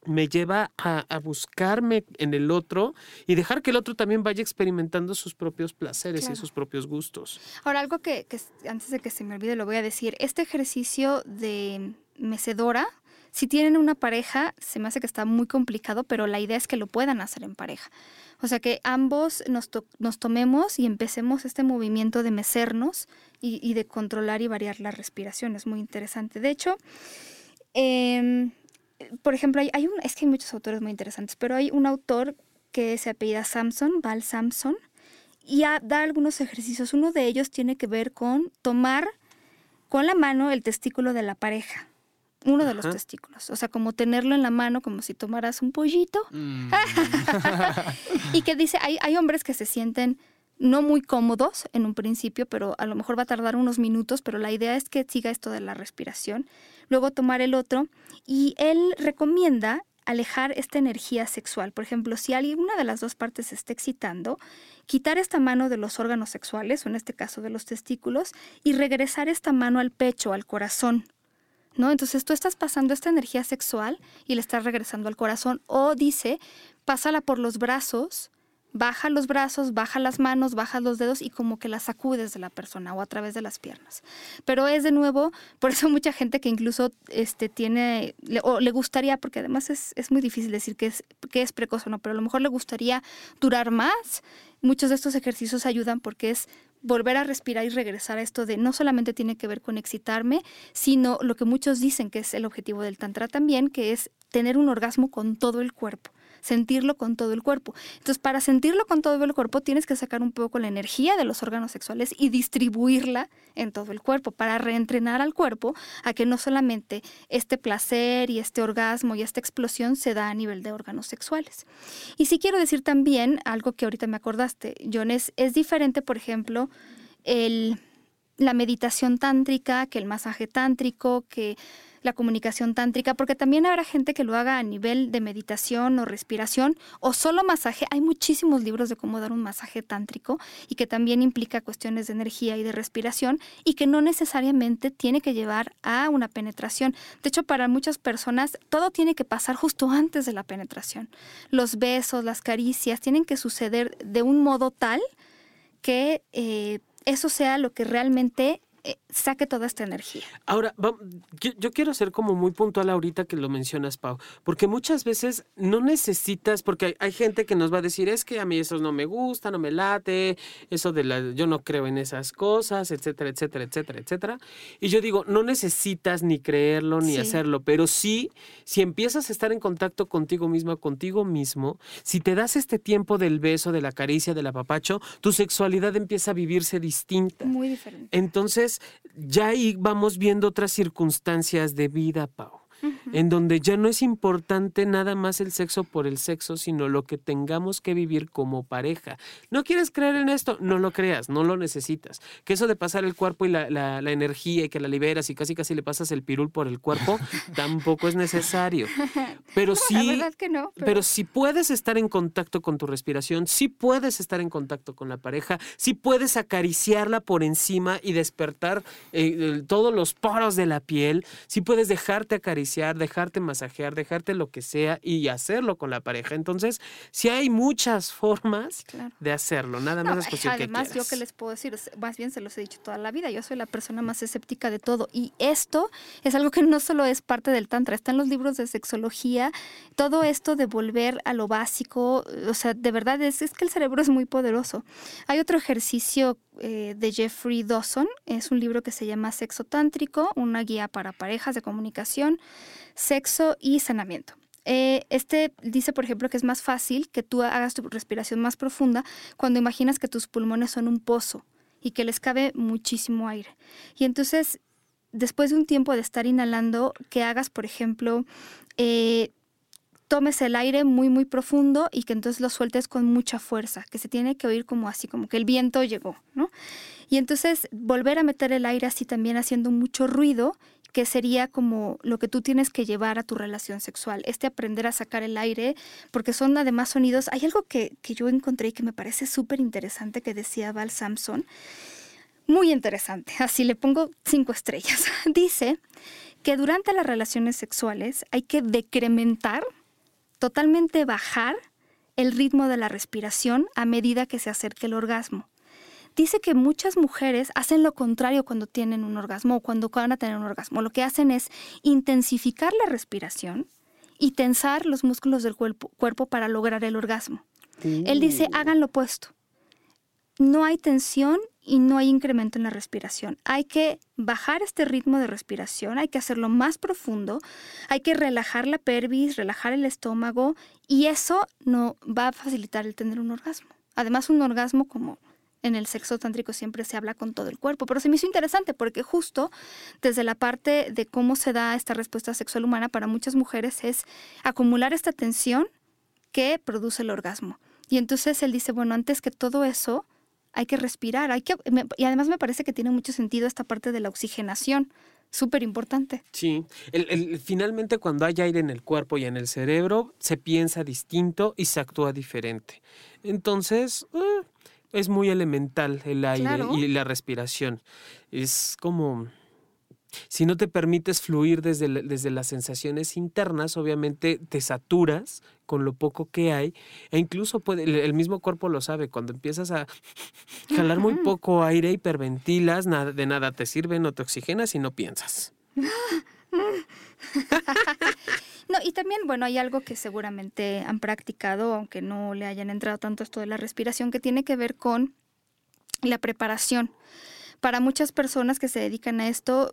me lleva a, buscarme en el otro y dejar que el otro también vaya experimentando sus propios placeres y sus propios gustos. Ahora, algo que, que, antes de que se me olvide lo voy a decir, este ejercicio de mecedora, si tienen una pareja, se me hace que está muy complicado, pero la idea es que lo puedan hacer en pareja. O sea, que ambos nos, nos tomemos y empecemos este movimiento de mecernos y, de controlar y variar la respiración. Es muy interesante. De hecho, em, por ejemplo, hay, un, es que hay muchos autores muy interesantes, pero hay un autor que se apellida Samson, Val Samson, y da algunos ejercicios. Uno de ellos tiene que ver con tomar con la mano el testículo de la pareja uno de los testículos. O sea, como tenerlo en la mano, como si tomaras un pollito. Mm. y que dice, hay, hay hombres que se sienten no muy cómodos en un principio, pero a lo mejor va a tardar unos minutos, pero la idea es que siga esto de la respiración. Luego tomar el otro. Y él recomienda alejar esta energía sexual. Por ejemplo, si alguna de las dos partes se está excitando, quitar esta mano de los órganos sexuales, o en este caso de los testículos, y regresar esta mano al pecho, al corazón. ¿No? Entonces tú estás pasando esta energía sexual y le estás regresando al corazón. O dice, pásala por los brazos, baja los brazos, baja las manos, baja los dedos y como que la sacudes de la persona o a través de las piernas. Pero es de nuevo, por eso mucha gente que incluso este, tiene, o le gustaría, porque además es, es muy difícil decir que es, que es precoz o no, pero a lo mejor le gustaría durar más. Muchos de estos ejercicios ayudan porque es volver a respirar y regresar a esto de no solamente tiene que ver con excitarme, sino lo que muchos dicen que es el objetivo del tantra también, que es tener un orgasmo con todo el cuerpo sentirlo con todo el cuerpo. Entonces, para sentirlo con todo el cuerpo, tienes que sacar un poco la energía de los órganos sexuales y distribuirla en todo el cuerpo para reentrenar al cuerpo a que no solamente este placer y este orgasmo y esta explosión se da a nivel de órganos sexuales. Y sí quiero decir también algo que ahorita me acordaste, John, es, diferente, por ejemplo, el, la meditación tántrica, que el masaje tántrico, que la comunicación tántrica, porque también habrá gente que lo haga a nivel de meditación o respiración o solo masaje. Hay muchísimos libros de cómo dar un masaje tántrico y que también implica cuestiones de energía y de respiración y que no necesariamente tiene que llevar a una penetración. De hecho, para muchas personas todo tiene que pasar justo antes de la penetración. Los besos, las caricias tienen que suceder de un modo tal que eh, eso sea lo que realmente saque toda esta energía. Ahora, yo, quiero ser como muy puntual ahorita que lo mencionas, Pau, porque muchas veces no necesitas, porque hay, gente que nos va a decir, es que a mí eso no me gusta, no me late, eso de la, yo no creo en esas cosas, etcétera, etcétera, etcétera, etcétera. Y yo digo, no necesitas ni creerlo ni hacerlo, pero sí, si empiezas a estar en contacto contigo misma, contigo mismo, si te das este tiempo del beso, de la caricia, del apapacho, tu sexualidad empieza a vivirse distinta. Muy diferente. Entonces, ya ahí vamos viendo otras circunstancias de vida, Pau en donde ya no es importante nada más el sexo por el sexo, sino lo que tengamos que vivir como pareja. ¿No quieres creer en esto? No lo creas, no lo necesitas. Que eso de pasar el cuerpo y la, la, energía y que la liberas y casi casi le pasas el pirul por el cuerpo, tampoco es necesario. Pero sí, pero... pero si puedes estar en contacto con tu respiración, si puedes estar en contacto con la pareja, si puedes acariciarla por encima y despertar eh, todos los poros de la piel, si puedes dejarte acariciar dejarte masajear, dejarte lo que sea y hacerlo con la pareja. Entonces, si hay muchas formas de hacerlo, nada más es cuestión Además, yo que les puedo decir, más bien se los he dicho toda la vida, yo soy la persona más escéptica de todo y esto es algo que no solo es parte del tantra, está en los libros de sexología, todo esto de volver a lo básico, o sea, de verdad es, es que el cerebro es muy poderoso. Hay otro ejercicio eh, de Jeffrey Dawson. Es un libro que se llama Sexo Tántrico, una guía para parejas de comunicación, sexo y sanamiento. Eh, este dice, por ejemplo, que es más fácil que tú hagas tu respiración más profunda cuando imaginas que tus pulmones son un pozo y que les cabe muchísimo aire. Y entonces, después de un tiempo de estar inhalando, que hagas, por ejemplo, eh, tomes el aire muy, muy profundo y que entonces lo sueltes con mucha fuerza, que se tiene que oír como así, como que el viento llegó, ¿no? Y entonces volver a meter el aire así también haciendo mucho ruido, que sería como lo que tú tienes que llevar a tu relación sexual, este aprender a sacar el aire, porque son además sonidos. Hay algo que, que yo encontré y que me parece súper interesante que decía Val Samson, muy interesante, así le pongo cinco estrellas. Dice que durante las relaciones sexuales hay que decrementar totalmente bajar el ritmo de la respiración a medida que se acerque el orgasmo. Dice que muchas mujeres hacen lo contrario cuando tienen un orgasmo o cuando van a tener un orgasmo. Lo que hacen es intensificar la respiración y tensar los músculos del cuerpo, para lograr el orgasmo. Él dice, hagan lo opuesto. No hay tensión y no hay incremento en la respiración. Hay que bajar este ritmo de respiración, hay que hacerlo más profundo, hay que relajar la pelvis, relajar el estómago y eso no va a facilitar el tener un orgasmo. Además, un orgasmo como en el sexo tántrico siempre se habla con todo el cuerpo, pero se me hizo interesante porque justo desde la parte de cómo se da esta respuesta sexual humana para muchas mujeres es acumular esta tensión que produce el orgasmo. Y entonces él dice, bueno, antes que todo eso, hay que respirar, hay que, y además me parece que tiene mucho sentido esta parte de la oxigenación, súper importante. Sí, finalmente cuando hay aire en el cuerpo y en el cerebro, se piensa distinto y se actúa diferente. Entonces, eh, es muy elemental el aire y la respiración. Es como si no te permites fluir desde, desde las sensaciones internas, obviamente te saturas con lo poco que hay e incluso puede, el, mismo cuerpo lo sabe, cuando empiezas a jalar muy poco aire, hiperventilas, nada, de nada te sirve, no te oxigenas y no piensas. No, y también, bueno, hay algo que seguramente han practicado, aunque no le hayan entrado tanto esto de la respiración, que tiene que ver con la preparación. Para muchas personas que se dedican a esto,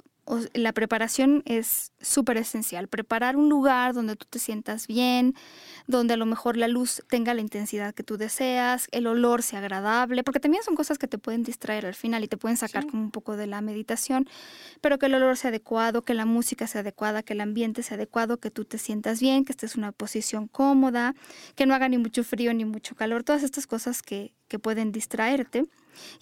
la preparación es súper esencial. Preparar un lugar donde tú te sientas bien, donde a lo mejor la luz tenga la intensidad que tú deseas, el olor sea agradable, porque también son cosas que te pueden distraer al final y te pueden sacar como un poco de la meditación, pero que el olor sea adecuado, que la música sea adecuada, que el ambiente sea adecuado, que tú te sientas bien, que estés en una posición cómoda, que no haga ni mucho frío ni mucho calor, todas estas cosas que, que pueden distraerte.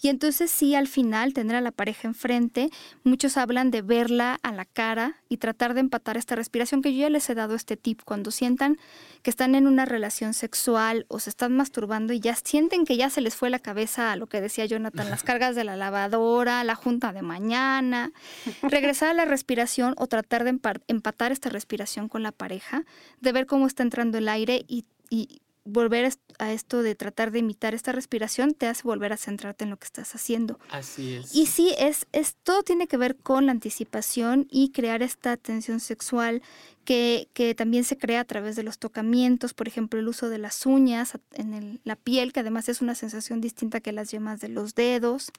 Y entonces sí, al final, tener a la pareja enfrente, muchos hablan de verla a la cara y tratar de empatar esta respiración, que yo ya les he dado este tip, cuando sientan que están en una relación sexual o se están masturbando y ya sienten que ya se les fue la cabeza a lo que decía Jonathan, las cargas de la lavadora, la junta de mañana, regresar a la respiración o tratar de empatar esta respiración con la pareja, de ver cómo está entrando el aire y, y volver a esto de tratar de imitar esta respiración te hace volver a centrarte en lo que estás haciendo. Así es. Y sí, es, es todo tiene que ver con la anticipación y crear esta tensión sexual que, que también se crea a través de los tocamientos, por ejemplo, el uso de las uñas en la piel, que además es una sensación distinta que las yemas de los dedos.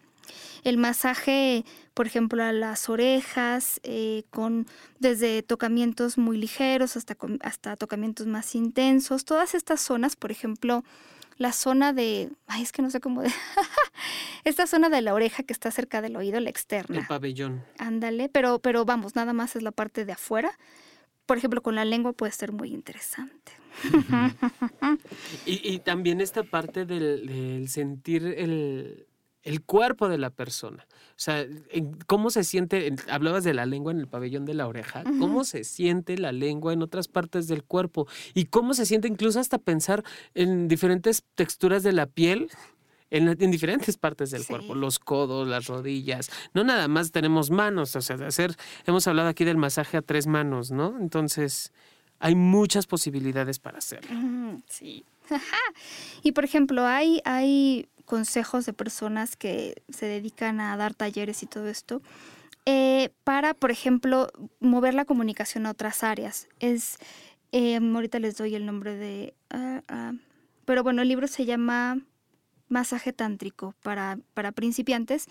El masaje, por ejemplo, a las orejas, eh, con desde tocamientos muy ligeros hasta, hasta tocamientos más intensos. Todas estas zonas, por ejemplo, la zona de, ay, es que no sé cómo, de, esta zona de la oreja que está cerca del oído, la externa. El pabellón. Ándale, pero, pero vamos, nada más es la parte de afuera. Por ejemplo, con la lengua puede ser muy interesante. y, y, también esta parte del sentir el, el cuerpo de la persona. O sea, cómo se siente, hablabas de la lengua en el pabellón de la oreja, cómo se siente la lengua en otras partes del cuerpo y cómo se siente incluso hasta pensar en diferentes texturas de la piel. En, diferentes partes del cuerpo, los codos, las rodillas, no nada más tenemos manos, o sea, de hacer, hemos hablado aquí del masaje a tres manos, ¿no? Entonces, hay muchas posibilidades para hacerlo. Sí. y por ejemplo, hay, hay consejos de personas que se dedican a dar talleres y todo esto, eh, para, por ejemplo, mover la comunicación a otras áreas. Es, eh, ahorita les doy el nombre de... Ah, ah, pero bueno, el libro se llama Masaje Tántrico para, para principiantes.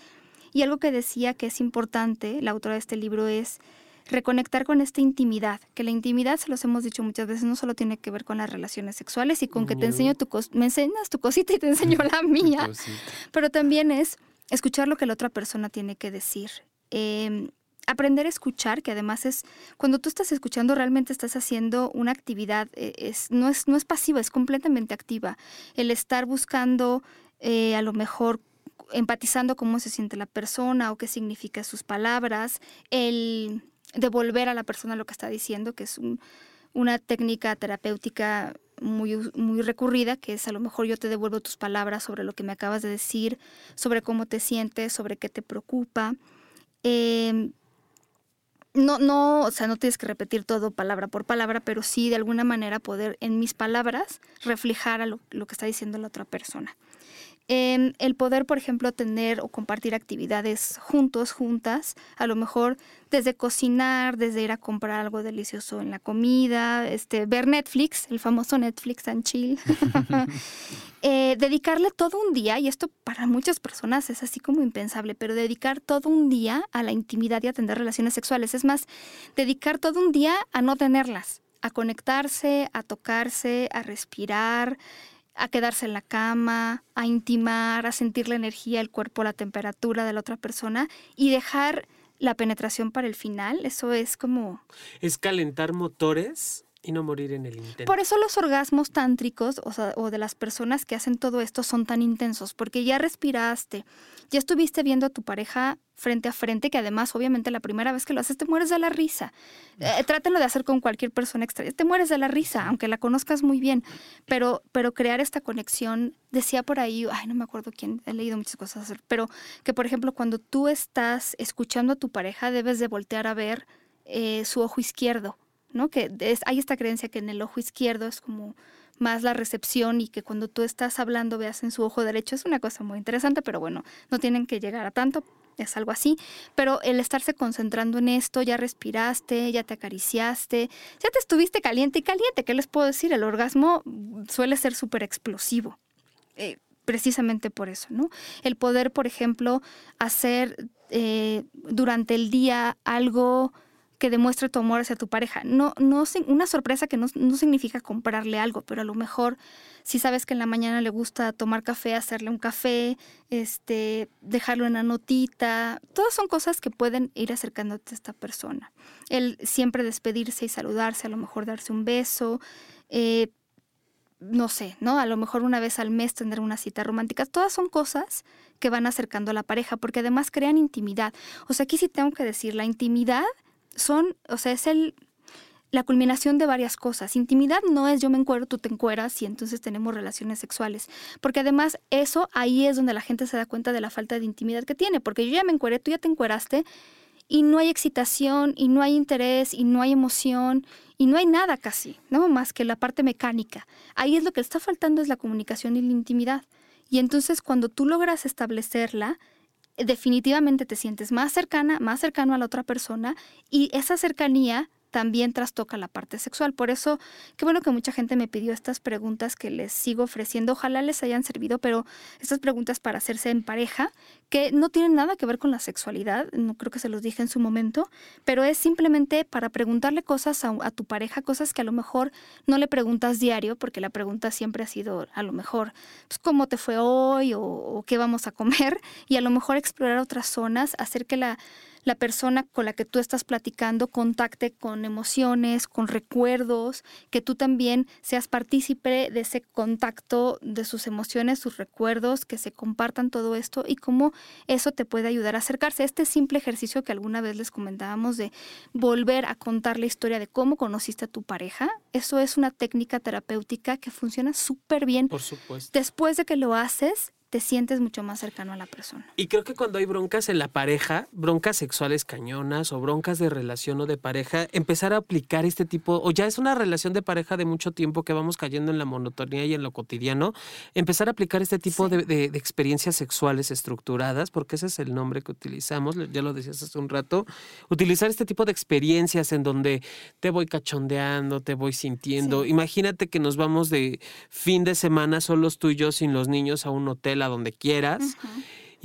Y algo que decía que es importante, la autora de este libro, es reconectar con esta intimidad, que la intimidad, se los hemos dicho muchas veces, no solo tiene que ver con las relaciones sexuales y con que te enseño tu me enseñas tu cosita y te enseño la mía, pero también es escuchar lo que la otra persona tiene que decir. Em, aprender a escuchar, que además es, cuando tú estás escuchando, realmente estás haciendo una actividad, eh, es, no, es, no es pasiva, es completamente activa. El estar buscando eh, a lo mejor empatizando cómo se siente la persona o qué significa sus palabras, el devolver a la persona lo que está diciendo, que es una técnica terapéutica muy, muy recurrida, que es a lo mejor yo te devuelvo tus palabras sobre lo que me acabas de decir, sobre cómo te sientes, sobre qué te preocupa. Em, no, no, o sea, no tienes que repetir todo palabra por palabra, pero sí de alguna manera poder en mis palabras reflejar a lo, lo que está diciendo la otra persona. El poder, por ejemplo, tener o compartir actividades juntos, juntas, a lo mejor desde cocinar, desde ir a comprar algo delicioso en la comida, este, ver Netflix, el famoso Netflix and chill, eh, dedicarle todo un día, y esto para muchas personas es así como impensable, pero dedicar todo un día a la intimidad y a tener relaciones sexuales, es más, dedicar todo un día a no tenerlas, a conectarse, a tocarse, a respirar, a quedarse en la cama, a intimar, a sentir la energía, el cuerpo, la temperatura de la otra persona y dejar la penetración para el final. Eso es como... Es calentar motores y no morir en el intento. Por eso los orgasmos tántricos o, o, de las personas que hacen todo esto son tan intensos, porque ya respiraste, ya estuviste viendo a tu pareja frente a frente, que además obviamente la primera vez que lo haces te mueres de la risa. Eh, trátenlo de hacer con cualquier persona extraña, te mueres de la risa, aunque la conozcas muy bien, pero, pero crear esta conexión, decía por ahí, ay, no me acuerdo quién, he leído muchas cosas, pero que por ejemplo cuando tú estás escuchando a tu pareja debes de voltear a ver eh, su ojo izquierdo ¿no? Que hay esta creencia que en el ojo izquierdo es como más la recepción y que cuando tú estás hablando veas en su ojo derecho es una cosa muy interesante, pero bueno, no tienen que llegar a tanto, es algo así, pero el estarse concentrando en esto, ya respiraste, ya te acariciaste, ya te estuviste caliente y caliente, ¿qué les puedo decir? El orgasmo suele ser súper explosivo. Eh, precisamente por eso, ¿no? El poder, por ejemplo, hacer eh, durante el día algo que demuestre tu amor hacia tu pareja. No, no, una sorpresa que no, significa comprarle algo, pero a lo mejor si sabes que en la mañana le gusta tomar café, hacerle un café, este, dejarlo en la notita, todas son cosas que pueden ir acercándote a esta persona. El siempre despedirse y saludarse, a lo mejor darse un beso, eh, no sé, ¿no? A lo mejor una vez al mes tener una cita romántica. Todas son cosas que van acercando a la pareja porque además crean intimidad. O sea, aquí sí tengo que decir, la intimidad son, o sea, es el la culminación de varias cosas. Intimidad no es yo me encuero, tú te encueras y entonces tenemos relaciones sexuales. Porque además eso ahí es donde la gente se da cuenta de la falta de intimidad que tiene. Porque yo ya me encueré, tú ya te encueraste y no hay excitación y no hay interés y no hay emoción y no hay nada casi, ¿no? Más que la parte mecánica. Ahí es lo que está faltando es la comunicación y la intimidad. Y entonces cuando tú logras establecerla, definitivamente te sientes más cercana, más cercano a la otra persona y esa cercanía también trastoca la parte sexual. Por eso, qué bueno que mucha gente me pidió estas preguntas que les sigo ofreciendo. Ojalá les hayan servido, pero estas preguntas para hacerse en pareja, que no tienen nada que ver con la sexualidad, no creo que se los dije en su momento, pero es simplemente para preguntarle cosas a, tu pareja, cosas que a lo mejor no le preguntas diario, porque la pregunta siempre ha sido a lo mejor, pues, ¿cómo te fue hoy? o, o qué vamos a comer, y a lo mejor explorar otras zonas, hacer que la la persona con la que tú estás platicando contacte con emociones, con recuerdos, que tú también seas partícipe de ese contacto de sus emociones, sus recuerdos, que se compartan todo esto y cómo eso te puede ayudar a acercarse. Este simple ejercicio que alguna vez les comentábamos de volver a contar la historia de cómo conociste a tu pareja, eso es una técnica terapéutica que funciona súper bien. Por supuesto. Después de que lo haces, te sientes mucho más cercano a la persona. Y creo que cuando hay broncas en la pareja, broncas sexuales cañonas o broncas de relación o de pareja, empezar a aplicar este tipo, o ya es una relación de pareja de mucho tiempo que vamos cayendo en la monotonía y en lo cotidiano, empezar a aplicar este tipo de, experiencias sexuales estructuradas, porque ese es el nombre que utilizamos, ya lo decías hace un rato, utilizar este tipo de experiencias en donde te voy cachondeando, te voy sintiendo. Imagínate que nos vamos de fin de semana solos tú y yo sin los niños a un hotel donde quieras.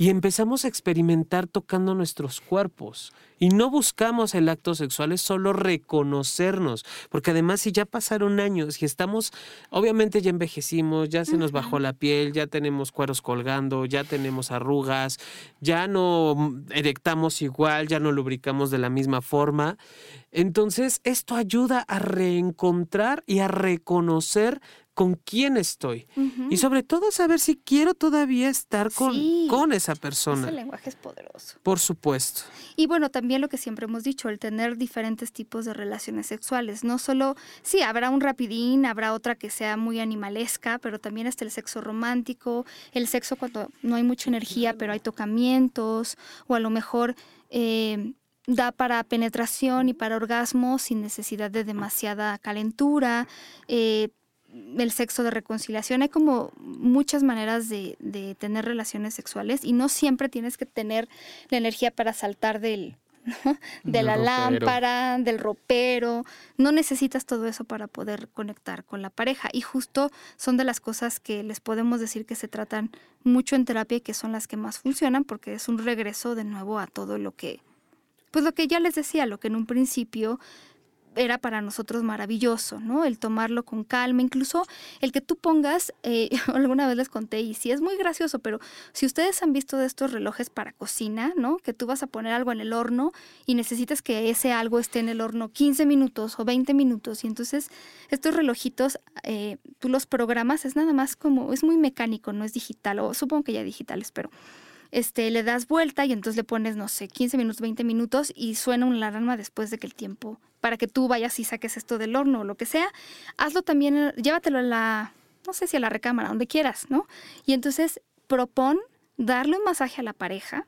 Y empezamos a experimentar tocando nuestros cuerpos. Y no buscamos el acto sexual, es solo reconocernos. Porque además, si ya pasaron años y estamos, obviamente ya envejecimos, ya se nos bajó la piel, ya tenemos cueros colgando, ya tenemos arrugas, ya no erectamos igual, ya no lubricamos de la misma forma. Entonces, esto ayuda a reencontrar y a reconocer con quién estoy. Y sobre todo saber si quiero todavía estar con, con esa persona. Ese lenguaje es poderoso. Por supuesto. Y bueno, también lo que siempre hemos dicho, el tener diferentes tipos de relaciones sexuales. No solo, sí, habrá un rapidín, habrá otra que sea muy animalesca, pero también está el sexo romántico, el sexo cuando no hay mucha energía, pero hay tocamientos, o a lo mejor... Eh, da para penetración y para orgasmo sin necesidad de demasiada calentura. Eh, el sexo de reconciliación. Hay como muchas maneras de, tener relaciones sexuales y no siempre tienes que tener la energía para saltar del, de la lámpara, del ropero. No necesitas todo eso para poder conectar con la pareja. Y justo son de las cosas que les podemos decir que se tratan mucho en terapia y que son las que más funcionan porque es un regreso de nuevo a todo lo que, pues lo que ya les decía, lo que en un principio era para nosotros maravilloso, ¿no? El tomarlo con calma, incluso el que tú pongas, eh, alguna vez les conté, y sí es muy gracioso, pero si ustedes han visto de estos relojes para cocina, ¿no? Que tú vas a poner algo en el horno y necesitas que ese algo esté en el horno 15 minutos o 20 minutos, y entonces estos relojitos, eh, tú los programas, es nada más como, es muy mecánico, no es digital, o supongo que ya digitales, pero este, le das vuelta y entonces le pones, no sé, 15 minutos, 20 minutos y suena una alarma después de que el tiempo, para que tú vayas y saques esto del horno o lo que sea. Hazlo también, llévatelo a la, no sé si a la recámara, donde quieras, ¿no? Y entonces propon darle un masaje a la pareja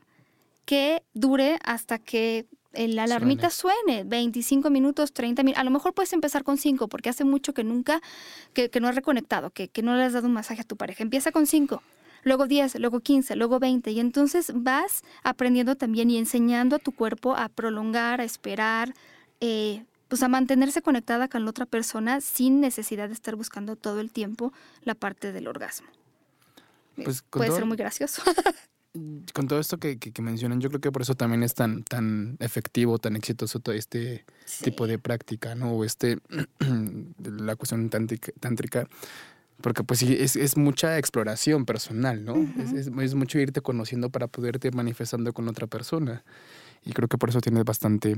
que dure hasta que la alarmita suene, 25 minutos, 30 minutos. A lo mejor puedes empezar con 5 porque hace mucho que nunca, que, que no has reconectado, que, que no le has dado un masaje a tu pareja. Empieza con 5 luego 10, luego 15, luego 20. Y entonces vas aprendiendo también y enseñando a tu cuerpo a prolongar, a esperar, eh, pues a mantenerse conectada con la otra persona sin necesidad de estar buscando todo el tiempo la parte del orgasmo. Pues Puede ser muy gracioso. con todo esto que, mencionan, yo creo que por eso también es tan, tan efectivo, tan exitoso todo este tipo de práctica, ¿no? O este, la cuestión tántrica, porque pues sí, es, es mucha exploración personal, ¿no? es, es, mucho irte conociendo para poderte manifestando con otra persona. Y creo que por eso tiene bastante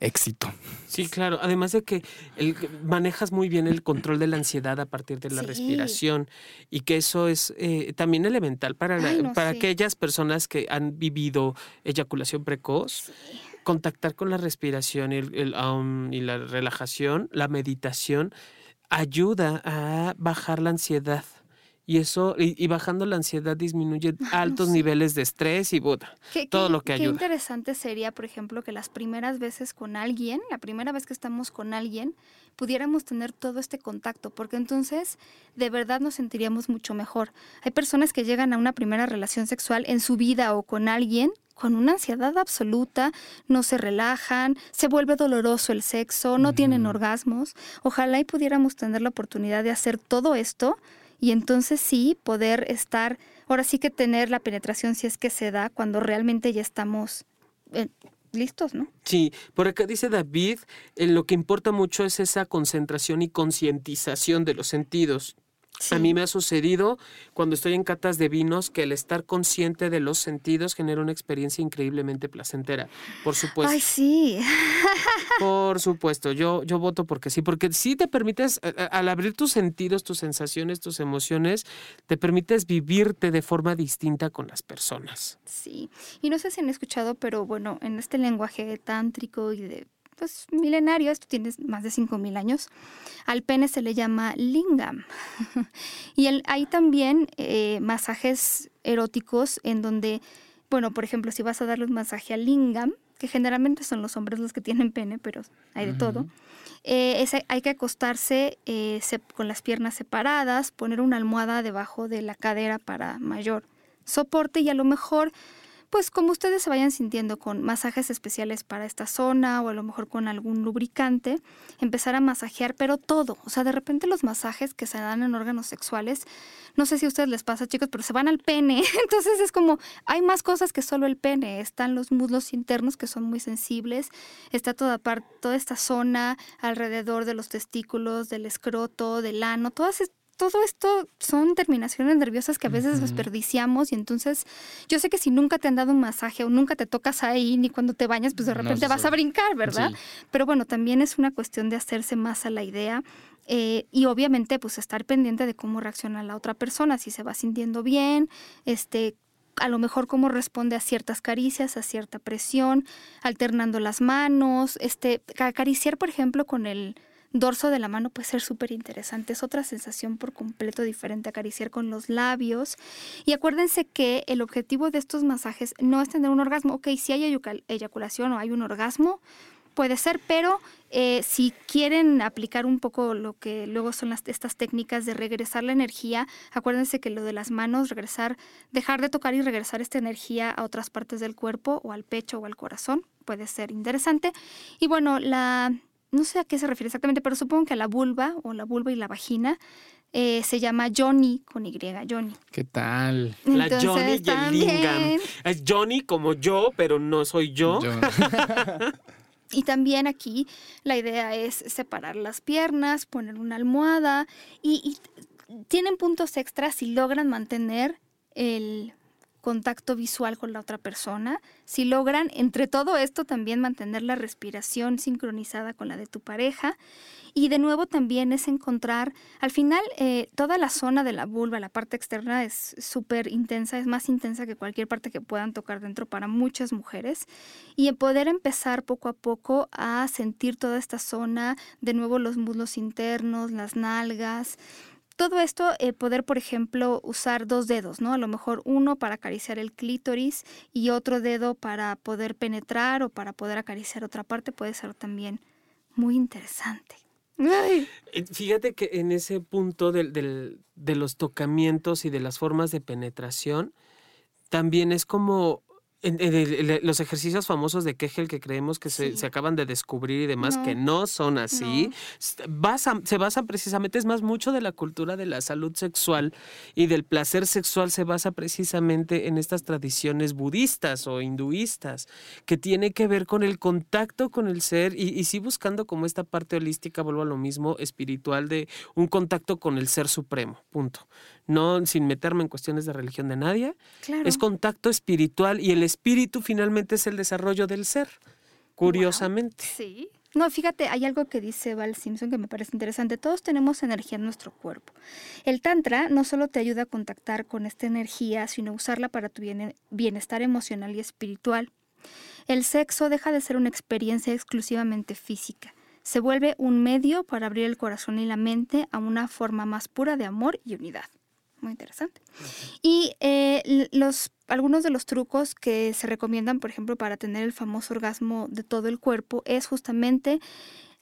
éxito. Sí, claro. Además de que el, manejas muy bien el control de la ansiedad a partir de la respiración y que eso es eh, también elemental para, para aquellas personas que han vivido eyaculación precoz. Contactar con la respiración y, y la relajación, la meditación, ayuda a bajar la ansiedad y eso, y, bajando la ansiedad disminuye altos niveles de estrés y todo lo que ayuda. Qué interesante sería, por ejemplo, que las primeras veces con alguien, la primera vez que estamos con alguien, pudiéramos tener todo este contacto, porque entonces de verdad nos sentiríamos mucho mejor. Hay personas que llegan a una primera relación sexual en su vida o con alguien con una ansiedad absoluta, no se relajan, se vuelve doloroso el sexo, no tienen orgasmos. Ojalá y pudiéramos tener la oportunidad de hacer todo esto y entonces sí poder estar, ahora sí que tener la penetración si es que se da cuando realmente ya estamos eh, listos, ¿no? Sí, por acá dice David, eh, lo que importa mucho es esa concentración y concientización de los sentidos. A mí me ha sucedido cuando estoy en catas de vinos que el estar consciente de los sentidos genera una experiencia increíblemente placentera. Por supuesto. Ay, sí. Por supuesto, yo, yo voto porque sí, porque sí te permites, al abrir tus sentidos, tus sensaciones, tus emociones, te permites vivirte de forma distinta con las personas. Sí, y no sé si han escuchado, pero bueno, en este lenguaje tántrico y de pues milenario, esto tiene más de 5.000 años, al pene se le llama lingam. y el, hay también eh, masajes eróticos en donde, bueno, por ejemplo, si vas a darle un masaje al lingam, que generalmente son los hombres los que tienen pene, pero hay de todo, eh, hay que acostarse eh, con las piernas separadas, poner una almohada debajo de la cadera para mayor soporte y a lo mejor pues como ustedes se vayan sintiendo con masajes especiales para esta zona o a lo mejor con algún lubricante, empezar a masajear, pero todo, o sea, de repente los masajes que se dan en órganos sexuales, no sé si a ustedes les pasa chicos, pero se van al pene, entonces es como, hay más cosas que solo el pene, están los muslos internos que son muy sensibles, está toda, parte, toda esta zona alrededor de los testículos, del escroto, del ano, todas todo esto son terminaciones nerviosas que a veces desperdiciamos y entonces yo sé que si nunca te han dado un masaje o nunca te tocas ahí ni cuando te bañas, pues de repente vas a brincar, ¿verdad? Pero bueno, también es una cuestión de hacerse más a la idea eh, y obviamente pues estar pendiente de cómo reacciona la otra persona, si se va sintiendo bien, este a lo mejor cómo responde a ciertas caricias, a cierta presión, alternando las manos, este acariciar por ejemplo con el dorso de la mano puede ser súper interesante. Es otra sensación por completo diferente, acariciar con los labios. Y acuérdense que el objetivo de estos masajes no es tener un orgasmo. Ok, si hay eyaculación o hay un orgasmo, puede ser, pero eh, si quieren aplicar un poco lo que luego son estas técnicas de regresar la energía, acuérdense que lo de las manos, regresar, dejar de tocar y regresar esta energía a otras partes del cuerpo o al pecho o al corazón, puede ser interesante. Y bueno, la, no sé a qué se refiere exactamente, pero supongo que a la vulva o la vulva y la vagina eh, se llama Johnny con Y, Johnny. ¿Qué tal? La Johnny y el Lingam. Es Johnny como yo, pero no soy yo. y también aquí la idea es separar las piernas, poner una almohada y tienen puntos extras si logran mantener el contacto visual con la otra persona, si logran entre todo esto también mantener la respiración sincronizada con la de tu pareja. Y de nuevo también es encontrar, al final eh, toda la zona de la vulva, la parte externa es súper intensa, es más intensa que cualquier parte que puedan tocar dentro para muchas mujeres. Y poder empezar poco a poco a sentir toda esta zona, de nuevo los muslos internos, las nalgas, todo esto, eh, poder, por ejemplo, usar dos dedos, ¿no? A lo mejor uno para acariciar el clítoris y otro dedo para poder penetrar o para poder acariciar otra parte puede ser también muy interesante. Eh, fíjate que en ese punto de los tocamientos y de las formas de penetración, también es como en, los ejercicios famosos de Kegel que creemos que se, acaban de descubrir y demás, que no. son así, se basan precisamente, es más, mucho de la cultura de la salud sexual y del placer sexual se basa precisamente en estas tradiciones budistas o hinduistas, que tiene que ver con el contacto con el ser y, y sí buscando como esta parte holística, vuelvo a lo mismo, espiritual de un contacto con el ser supremo, punto no sin meterme en cuestiones de religión de nadie. Es contacto espiritual y el espíritu finalmente es el desarrollo del ser. curiosamente. Sí. No, fíjate, hay algo que dice Val Simpson que me parece interesante. Todos tenemos energía en nuestro cuerpo. El Tantra no solo te ayuda a contactar con esta energía, sino usarla para tu bienestar emocional y espiritual. El sexo deja de ser una experiencia exclusivamente física. Se vuelve un medio para abrir el corazón y la mente a una forma más pura de amor y unidad. Muy interesante. Y eh, los, algunos de los trucos que se recomiendan, por ejemplo, para tener el famoso orgasmo de todo el cuerpo, es justamente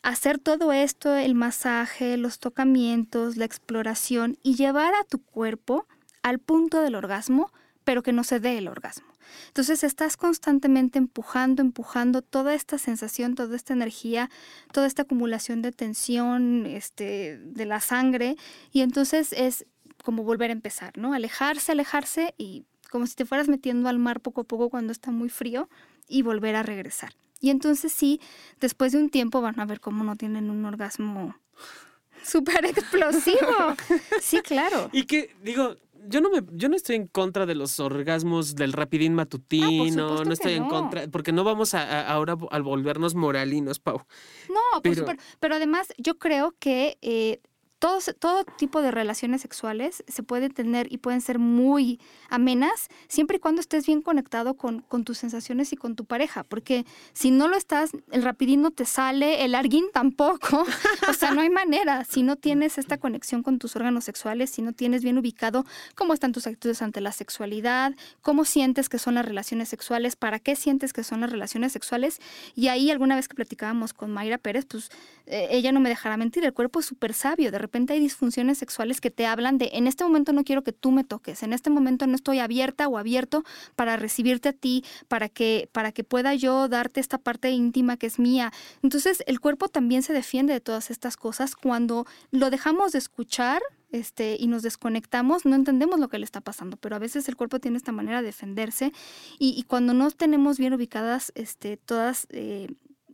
hacer todo esto, el masaje, los tocamientos, la exploración y llevar a tu cuerpo al punto del orgasmo, pero que no se dé el orgasmo. Entonces estás constantemente empujando, empujando toda esta sensación, toda esta energía, toda esta acumulación de tensión este, de la sangre y entonces es como volver a empezar, ¿no? Alejarse, alejarse y como si te fueras metiendo al mar poco a poco cuando está muy frío y volver a regresar. Y entonces sí, después de un tiempo van a ver cómo no tienen un orgasmo súper explosivo. Sí, claro. Y que, digo, yo no me, yo no estoy en contra de los orgasmos del rapidín ah, matutino, no estoy en contra, porque no vamos a, ahora a volvernos moralinos, Pau. No, pero, pero además yo creo que eh, todo, tipo de relaciones sexuales se pueden tener y pueden ser muy amenas siempre y cuando estés bien conectado con, tus sensaciones y con tu pareja, porque si no lo estás, el rapidín no te sale, el arguín tampoco, o sea, no hay manera, si no tienes esta conexión con tus órganos sexuales, si no tienes bien ubicado cómo están tus actitudes ante la sexualidad, cómo sientes que son las relaciones sexuales, para qué sientes que son las relaciones sexuales, y ahí alguna vez que platicábamos con Mayra Pérez, pues eh, ella no me dejará mentir, el cuerpo es súper sabio, de repente hay disfunciones sexuales que te hablan de en este momento no quiero que tú me toques, en este momento no estoy abierta o abierto para recibirte a ti, para que, para que pueda yo darte esta parte íntima que es mía. Entonces el cuerpo también se defiende de todas estas cosas cuando lo dejamos de escuchar. Este, y nos desconectamos, no entendemos lo que le está pasando, pero a veces el cuerpo tiene esta manera de defenderse y, cuando no tenemos bien ubicadas este, todas eh,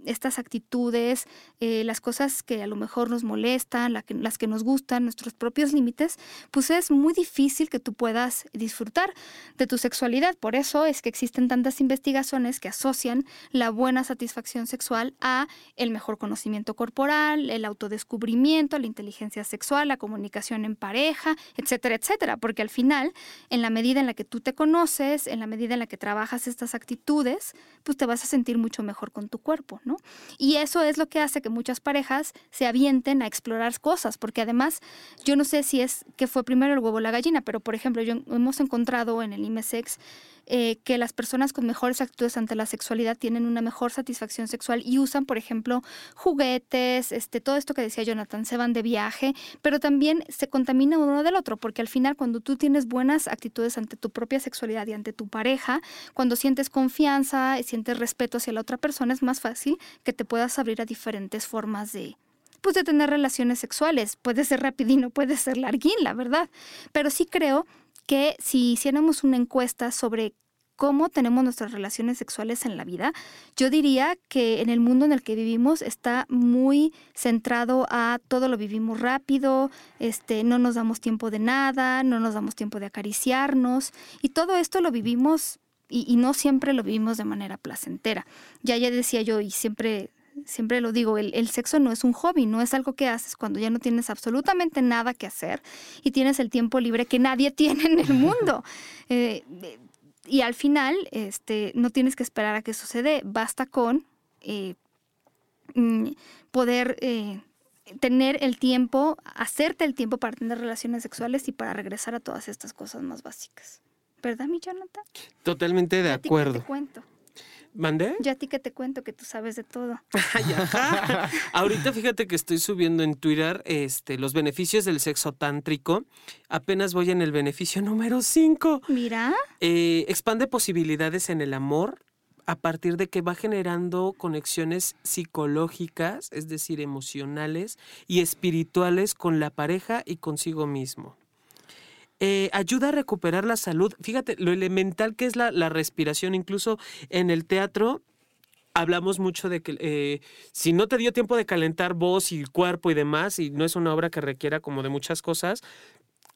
estas actitudes, eh, las cosas que a lo mejor nos molestan, las que nos gustan, nuestros propios límites, pues es muy difícil que tú puedas disfrutar de tu sexualidad. Por eso es que existen tantas investigaciones que asocian la buena satisfacción sexual a el mejor conocimiento corporal, el autodescubrimiento, la inteligencia sexual, la comunicación en pareja, etcétera, etcétera. Porque al final, en la medida en la que tú te conoces, en la medida en la que trabajas estas actitudes, pues te vas a sentir mucho mejor con tu cuerpo, ¿no? Y eso es lo que hace que muchas parejas se avienten a explorar cosas, porque además yo no sé si es que fue primero el huevo o la gallina, pero por ejemplo, yo hemos encontrado en el IMESEX eh, que las personas con mejores actitudes ante la sexualidad tienen una mejor satisfacción sexual y usan, por ejemplo, juguetes, este, todo esto que decía Jonathan, se van de viaje, pero también se contamina uno del otro, porque al final cuando tú tienes buenas actitudes ante tu propia sexualidad y ante tu pareja, cuando sientes confianza y sientes respeto hacia la otra persona, es más fácil que te puedas abrir a diferentes formas de, pues de tener relaciones sexuales. Puede ser rapidino, puede ser larguín, la verdad. Pero sí creo que si hiciéramos una encuesta sobre cómo tenemos nuestras relaciones sexuales en la vida, yo diría que en el mundo en el que vivimos está muy centrado a todo lo vivimos rápido, este, no nos damos tiempo de nada, no nos damos tiempo de acariciarnos y todo esto lo vivimos y, y no siempre lo vivimos de manera placentera. Ya ya decía yo y siempre siempre lo digo, el, sexo no es un hobby, no es algo que haces cuando ya no tienes absolutamente nada que hacer y tienes el tiempo libre que nadie tiene en el mundo. Eh, y al final, este, no tienes que esperar a que sucede, basta con eh, mm, poder eh, tener el tiempo, hacerte el tiempo para tener relaciones sexuales y para regresar a todas estas cosas más básicas. ¿Verdad, mi Jonathan? Totalmente de acuerdo. Te cuento. ¿Mandé? Ya a ti que te cuento que tú sabes de todo. Ahorita fíjate que estoy subiendo en Twitter este, los beneficios del sexo tántrico. Apenas voy en el beneficio número 5. Mira. Eh, expande posibilidades en el amor a partir de que va generando conexiones psicológicas, es decir, emocionales y espirituales con la pareja y consigo mismo. Eh, ayuda a recuperar la salud. Fíjate, lo elemental que es la, respiración, incluso en el teatro. Hablamos mucho de que eh, si no te dio tiempo de calentar voz y cuerpo y demás, y no es una obra que requiera como de muchas cosas,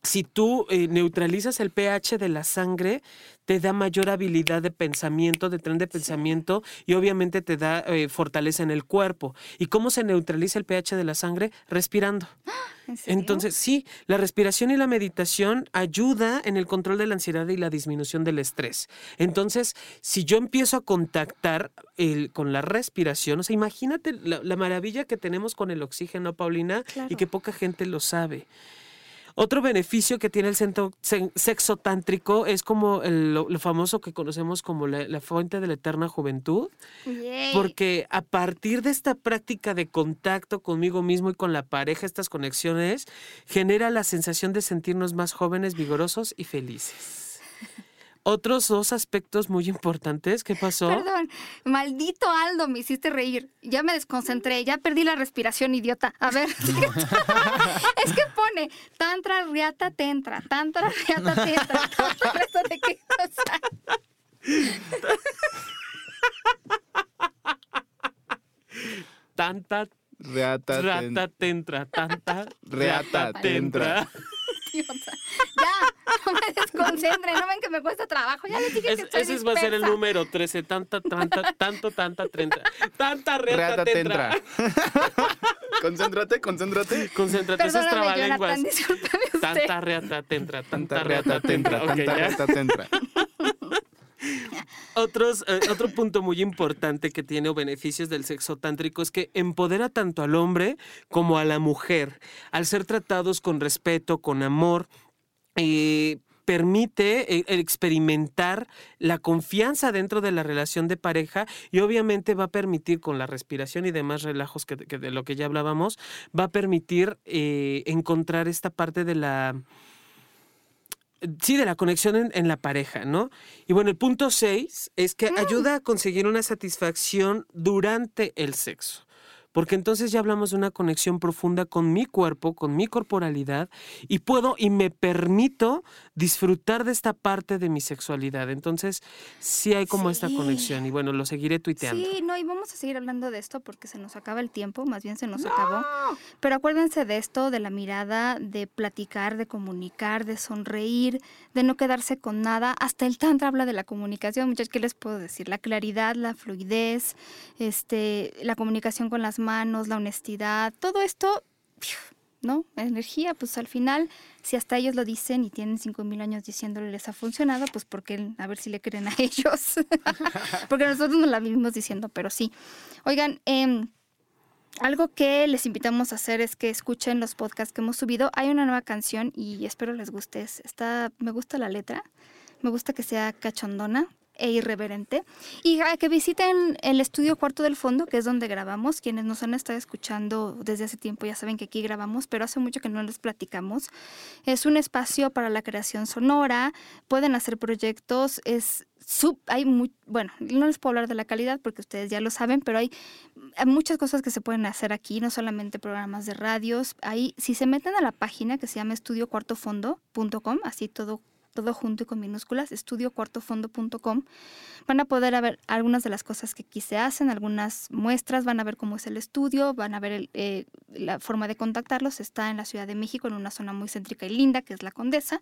si tú eh, neutralizas el pH de la sangre, te da mayor habilidad de pensamiento, de tren de pensamiento y obviamente te da eh, fortaleza en el cuerpo. ¿Y cómo se neutraliza el pH de la sangre? Respirando. Entonces, sí, la respiración y la meditación ayuda en el control de la ansiedad y la disminución del estrés. Entonces, si yo empiezo a contactar el, con la respiración, o sea, imagínate la, maravilla que tenemos con el oxígeno, Paulina, y que poca gente lo sabe. Otro beneficio que tiene el sexo tántrico es como lo, famoso que conocemos como la, fuente de la eterna juventud. Porque a partir de esta práctica de contacto conmigo mismo y con la pareja, estas conexiones, genera la sensación de sentirnos más jóvenes, vigorosos y felices. Otros dos aspectos muy importantes. ¿Qué pasó? Perdón, maldito Aldo, me hiciste reír. Ya me desconcentré, ya perdí la respiración, idiota. A ver. es que pone tantra riata tentra, tantra riata tentra. ¿De qué cosa? Tanta reata, reata tentra, tanta reata tentra. Ya, no me desconcentre, no ven que me cuesta trabajo. Ya les dije que estoy Ese va a ser el número 13, tanta, tanta, tanto, tanta, treinta. Tanta reata, tentra. concéntrate, concéntrate. Concéntrate, eso es trabalenguas. Tanta reata, tentra, tanta reata, tentra. Tanta reata. Otros, eh, otro punto muy importante que tiene o beneficios del sexo tántrico es que empodera tanto al hombre como a la mujer al ser tratados con respeto, con amor. Eh, permite eh, experimentar la confianza dentro de la relación de pareja y obviamente va a permitir con la respiración y demás relajos que, de lo que ya hablábamos, va a permitir encontrar esta parte de la sí, de la conexión en, la pareja, ¿no? Y bueno, el punto seis es que mm. ayuda a conseguir una satisfacción durante el sexo porque entonces ya hablamos de una conexión profunda con mi cuerpo, con mi corporalidad, y puedo y me permito disfrutar de esta parte de mi sexualidad. Entonces, sí hay como esta conexión, y bueno, lo seguiré tuiteando. Sí, no, y vamos a seguir hablando de esto porque se nos acaba el tiempo, más bien se nos acabó. Pero acuérdense de esto, de la mirada, de platicar, de comunicar, de sonreír, de no quedarse con nada. Hasta el Tantra habla de la comunicación, muchachos, ¿qué les puedo decir? La claridad, la fluidez, este, la comunicación con las manos, la honestidad, todo esto, ¿no? Energía, pues al final, si hasta ellos lo dicen y tienen 5.000 años diciéndole les ha funcionado, pues porque a ver si le creen a ellos. porque nosotros no la vivimos diciendo, pero sí. Oigan, em, algo que les invitamos a hacer es que escuchen los podcasts que hemos subido. Hay una nueva canción y espero les guste. Está, me gusta la letra, me gusta que sea cachondona e irreverente. Y a que visiten el estudio Cuarto del Fondo, que es donde grabamos. Quienes nos han estado escuchando desde hace tiempo ya saben que aquí grabamos, pero hace mucho que no les platicamos. Es un espacio para la creación sonora, pueden hacer proyectos, es sub, hay muy, bueno, no les puedo hablar de la calidad porque ustedes ya lo saben, pero hay, hay muchas cosas que se pueden hacer aquí, no solamente programas de radios. Ahí, si se meten a la página que se llama estudiocuartofondo.com, así todo todo junto y con minúsculas, estudiocuartofondo.com. Van a poder ver algunas de las cosas que aquí se hacen, algunas muestras, van a ver cómo es el estudio, van a ver eh, la forma de contactarlos. Está en la Ciudad de México, en una zona muy céntrica y linda, que es la Condesa.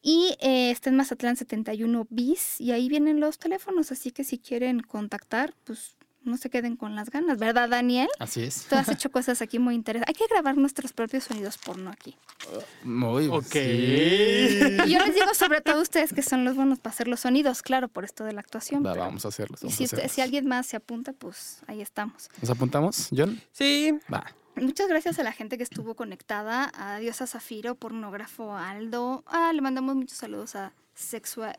Y eh, está en Mazatlán 71 bis, y ahí vienen los teléfonos, así que si quieren contactar, pues no se queden con las ganas, ¿verdad, Daniel? Así es. Tú has hecho cosas aquí muy interesantes. Hay que grabar nuestros propios sonidos porno aquí. muy ok. Y yo les digo sobre todo a ustedes que son los buenos para hacer los sonidos, claro, por esto de la actuación. vamos a hacerlos. y si, si alguien más se apunta, pues ahí estamos. ¿Nos apuntamos, John? Sí. Va. Muchas gracias a la gente que estuvo conectada, a Diosa Zafiro, pornógrafo Aldo. Ah, le mandamos muchos saludos a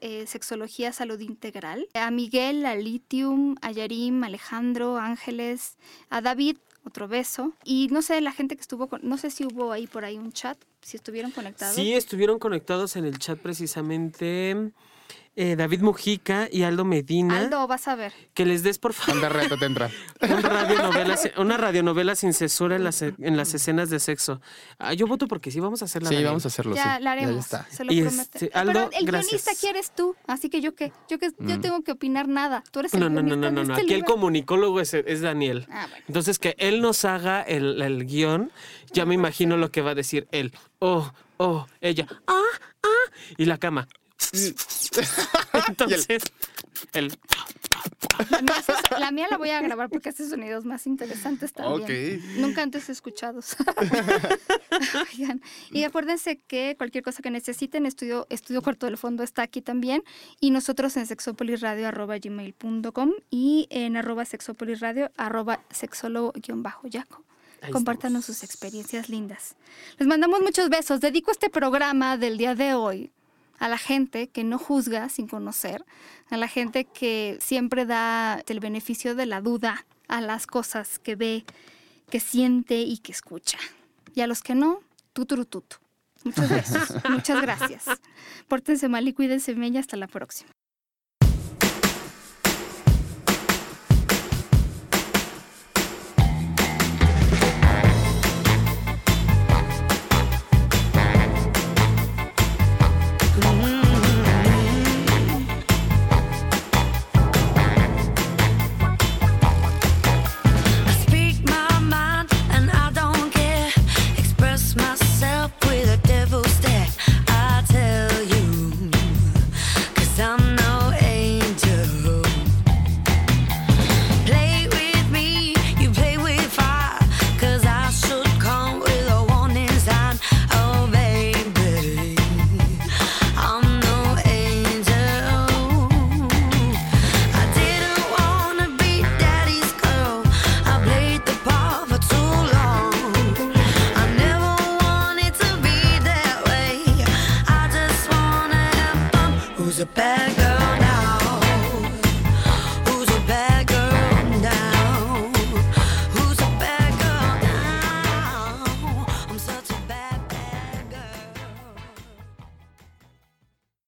eh, Sexología Salud Integral, a Miguel, a Litium, a Yarim, Alejandro, Ángeles, a David, otro beso. Y no sé, la gente que estuvo, con, no sé si hubo ahí por ahí un chat, si estuvieron conectados. Sí, estuvieron conectados en el chat precisamente. Eh, David Mujica y Aldo Medina. Aldo, vas a ver. Que les des, por favor. reto te entra. una radionovela sin censura en las, en las escenas de sexo. Ah, yo voto porque sí, vamos a hacerla. Sí, vamos a hacerlo. Ya la haremos. Ya Se lo este, Pero el guionista quieres tú, así que yo qué. Yo, que, yo mm. tengo que opinar nada. Tú eres el no, no, no, no, no, no. Este Aquí el comunicólogo es, es Daniel. Ah, bueno. Entonces, que él nos haga el, el guion, ya me imagino lo que va a decir él. Oh, Oh, ella. Ah, ah. Y la cama. Entonces, el... la mía la voy a grabar porque hace sonidos más interesantes también. Nunca antes escuchados. y acuérdense que cualquier cosa que necesiten, Estudio, Estudio Cuarto del Fondo está aquí también. Y nosotros en sexopolisradio.com y en arroba sexopolisradio arroba sexólogo-yaco. Compártanos sus experiencias lindas. Les mandamos muchos besos. Dedico este programa del día de hoy a la gente que no juzga sin conocer, a la gente que siempre da el beneficio de la duda a las cosas que ve, que siente y que escucha. Y a los que no, tuturututu. Muchas gracias. Muchas gracias. Pórtense mal y cuídense bien y hasta la próxima.